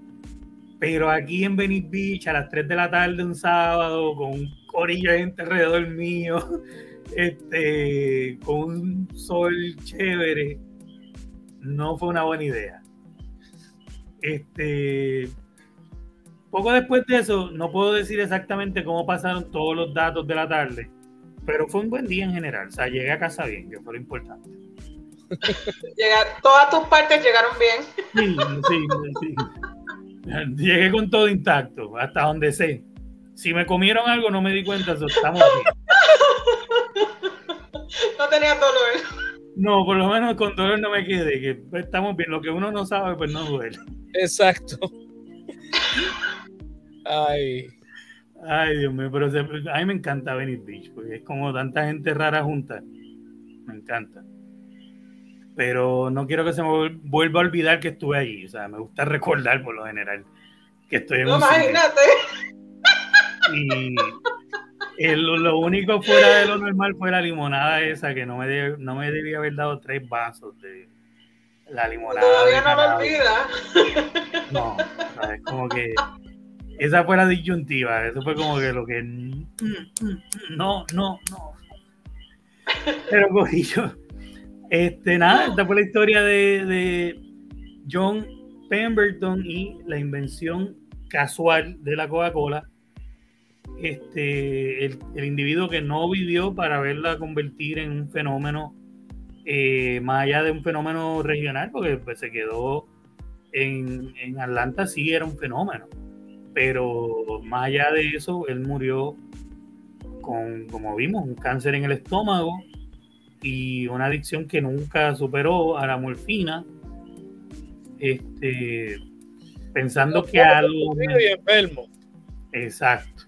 pero aquí en Venice Beach a las 3 de la tarde un sábado, con un corillo de gente alrededor mío, este, con un sol chévere, no fue una buena idea. Este, poco después de eso, no puedo decir exactamente cómo pasaron todos los datos de la tarde, pero fue un buen día en general. O sea, llegué a casa bien, que fue lo importante. todas tus partes llegaron bien. Sí, sí, sí. Llegué con todo intacto, hasta donde sé. Si me comieron algo, no me di cuenta, estamos bien. No tenía dolor. No, por lo menos con dolor no me quedé, que estamos bien. Lo que uno no sabe, pues no duele. Exacto. Ay. Ay, Dios mío, pero a mí me encanta Venice Beach, porque es como tanta gente rara junta. Me encanta pero no quiero que se me vuelva a olvidar que estuve allí. O sea, me gusta recordar por lo general que estoy en no, imagínate. Y lo único fuera de lo normal fue la limonada esa, que no me, no me debía haber dado tres vasos de la limonada. Todavía no lo olvida. No, es como que esa fue la disyuntiva. Eso fue como que lo que. No, no, no. Pero Corillo, este, nada, esta fue la historia de, de John Pemberton y la invención casual de la Coca-Cola. Este, el, individuo que no vivió para verla convertir en un fenómeno eh, más allá de un fenómeno regional, porque pues, se quedó en, en, Atlanta, sí era un fenómeno, pero más allá de eso, él murió con, como vimos, un cáncer en el estómago y una adicción que nunca superó a la morfina. Este, pensando que algo. enfermo. Exacto.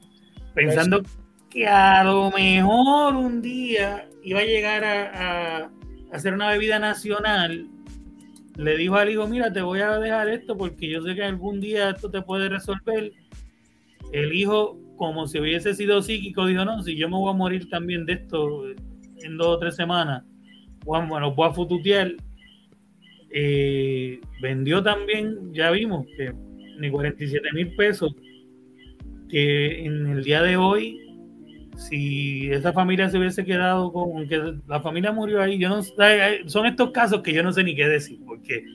Pensando que a lo mejor un día iba a llegar a, hacer una bebida nacional, le dijo al hijo, mira, te voy a dejar esto porque yo sé que algún día esto te puede resolver. El hijo, como si hubiese sido psíquico, dijo, no, si yo me voy a morir también de esto en dos o tres semanas, bueno, voy a fututear. Eh, vendió también, ya vimos, que ni 47 mil pesos, que en el día de hoy si esa familia se hubiese quedado con que la familia murió ahí, yo no son estos casos que yo no sé ni qué decir, porque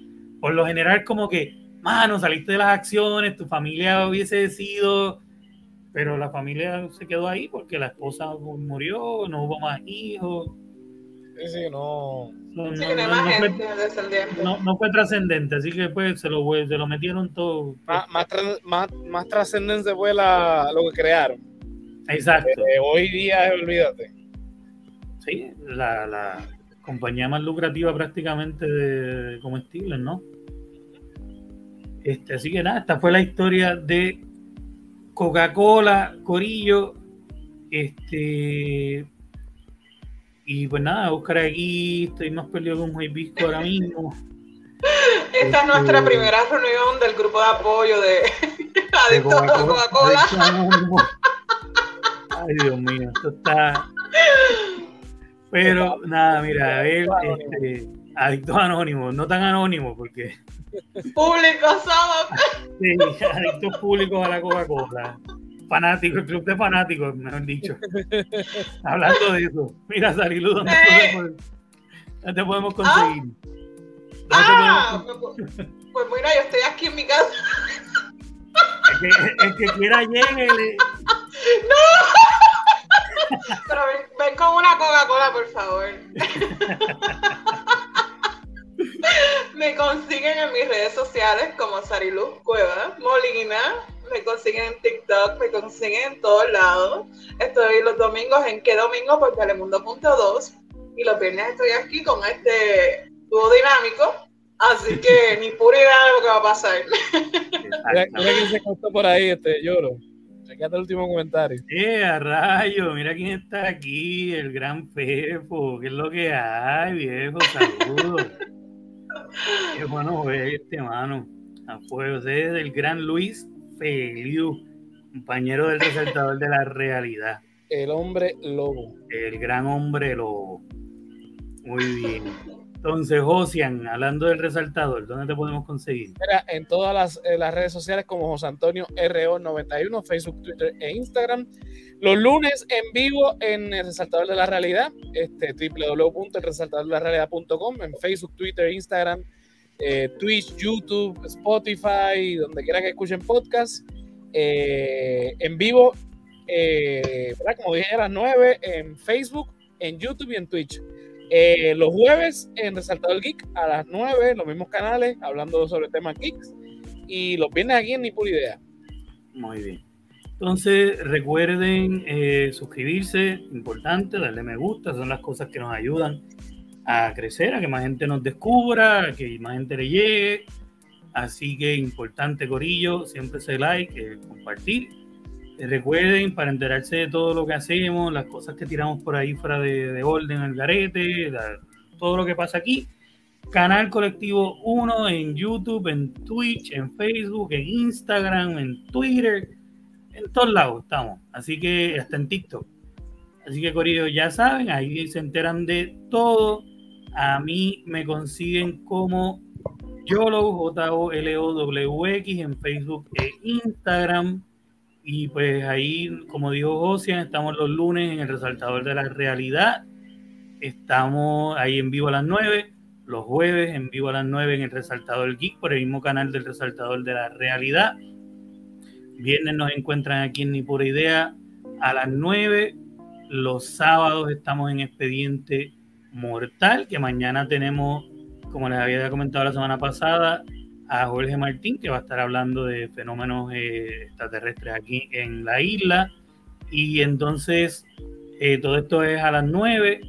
por lo general como que, mano, saliste de las acciones, tu familia hubiese sido, pero la familia se quedó ahí porque la esposa murió, no hubo más hijos. Sí, sí, no. No, no, fue, trascendente, así que pues se lo, se lo metieron todo. Más, más, más, trascendente fue la, lo que crearon. Exacto. Eh, hoy día, olvídate. Sí, la, compañía más lucrativa prácticamente de comestibles, ¿no? Este, así que nada, esta fue la historia de Coca-Cola, Corillo. Este. Y pues nada, buscar aquí, estoy más perdido con un Visco ahora mismo. Esta es nuestra este, primera reunión del grupo de apoyo de, de Coca-Cola. Ay, Dios mío, esto está. Pero nada, mira, a ver, este, adictos anónimos, no tan anónimos porque. Públicos somos. Sí, adictos públicos a la Coca-Cola. Fanáticos, el club de fanáticos, mejor dicho. Hablando de eso. Mira, Sarilu, ¿dónde, podemos, ¿dónde podemos conseguir? Ah, pues mira, yo estoy aquí en mi casa. El que, el que quiera llegue. ¡No! Pero ven, con una Coca-Cola, por favor. Me consiguen en mis redes sociales como Sariluz Cueva Molina. Me consiguen en TikTok, me consiguen en todos lados. Estoy los domingos en qué domingo por Telemundo.2 y los viernes estoy aquí con este dúo dinámico. Así que ni pura idea de lo que va a pasar. Mira, quién se cortó por ahí, este lloro. Chequete el último comentario. Eh, a rayo, mira quién está aquí, el gran Pepo. ¿Qué es lo que hay, viejo? Saludos. Qué bueno ver este mano. A fuego. Usted es el gran Luis Feliu, compañero del resaltador de la realidad. El hombre lobo. El gran hombre lobo. Muy bien. Entonces, Josian, hablando del resaltador, ¿dónde te podemos conseguir? Mira, en todas las, eh, redes sociales como José Antonio RO91, Facebook, Twitter e Instagram. Los lunes en vivo en el Resaltador de la Realidad, este, www.elresaltadordelarrealidad.com, en Facebook, Twitter, Instagram, eh, Twitch, YouTube, Spotify, donde quiera que escuchen podcast. Eh, en vivo, como dije a las 9, en Facebook, en YouTube y en Twitch. Eh, los jueves en Resaltado el Geek a las 9, los mismos canales, hablando sobre temas geeks. Y los viernes aquí en Ni Pura Idea. Muy bien. Entonces, recuerden eh, suscribirse, importante, darle me gusta, son las cosas que nos ayudan a crecer, a que más gente nos descubra, a que más gente le llegue. Así que importante, Corillo, siempre ese like, eh, compartir recuerden, para enterarse de todo lo que hacemos, las cosas que tiramos por ahí fuera de, orden, el garete, todo lo que pasa aquí. Canal Colectivo 1 en YouTube, en Twitch, en Facebook, en Instagram, en Twitter, en todos lados estamos. Así que hasta en TikTok. Así que, Corillo, ya saben, ahí se enteran de todo. A mí me consiguen como YOLO, J-O-L-O-W-X en Facebook e Instagram. Y pues ahí, como dijo Josian, estamos los lunes en el resaltador de la realidad. estamos ahí en vivo a las 9, los jueves en vivo a las 9 en el Resaltador Geek, por el mismo canal del Resaltador de la Realidad. Viernes nos encuentran aquí en Ni Pura Idea a las 9. Los sábados estamos en Expediente Mortal, que mañana tenemos, como les había comentado la semana pasada, a Jorge Martín, que va a estar hablando de fenómenos eh, extraterrestres aquí en la isla. Y entonces, eh, todo esto es a las 9.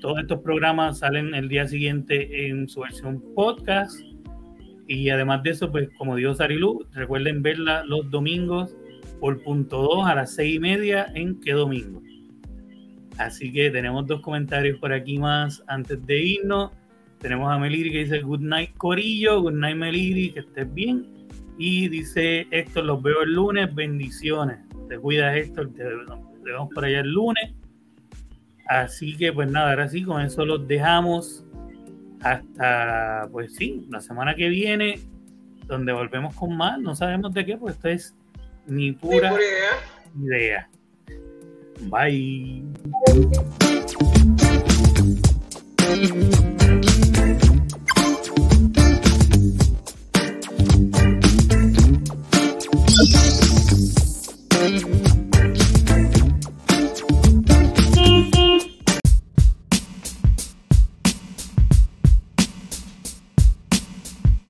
Todos estos programas salen el día siguiente en su versión podcast. Y además de eso, pues como dijo Sarilu, recuerden verla los domingos por punto 2 a las 6 y media en qué domingo. Así que tenemos dos comentarios por aquí más antes de irnos. Tenemos a Meliri que dice Good night Corillo, Good night Meliri, que estés bien. Y dice Héctor, los veo el lunes, bendiciones. Te cuidas Héctor, te, vemos por allá el lunes. Así que pues nada, ahora sí, con eso los dejamos hasta, pues sí, la semana que viene, donde volvemos con más. No sabemos de qué, pues esto es ni pura, idea. Bye. you.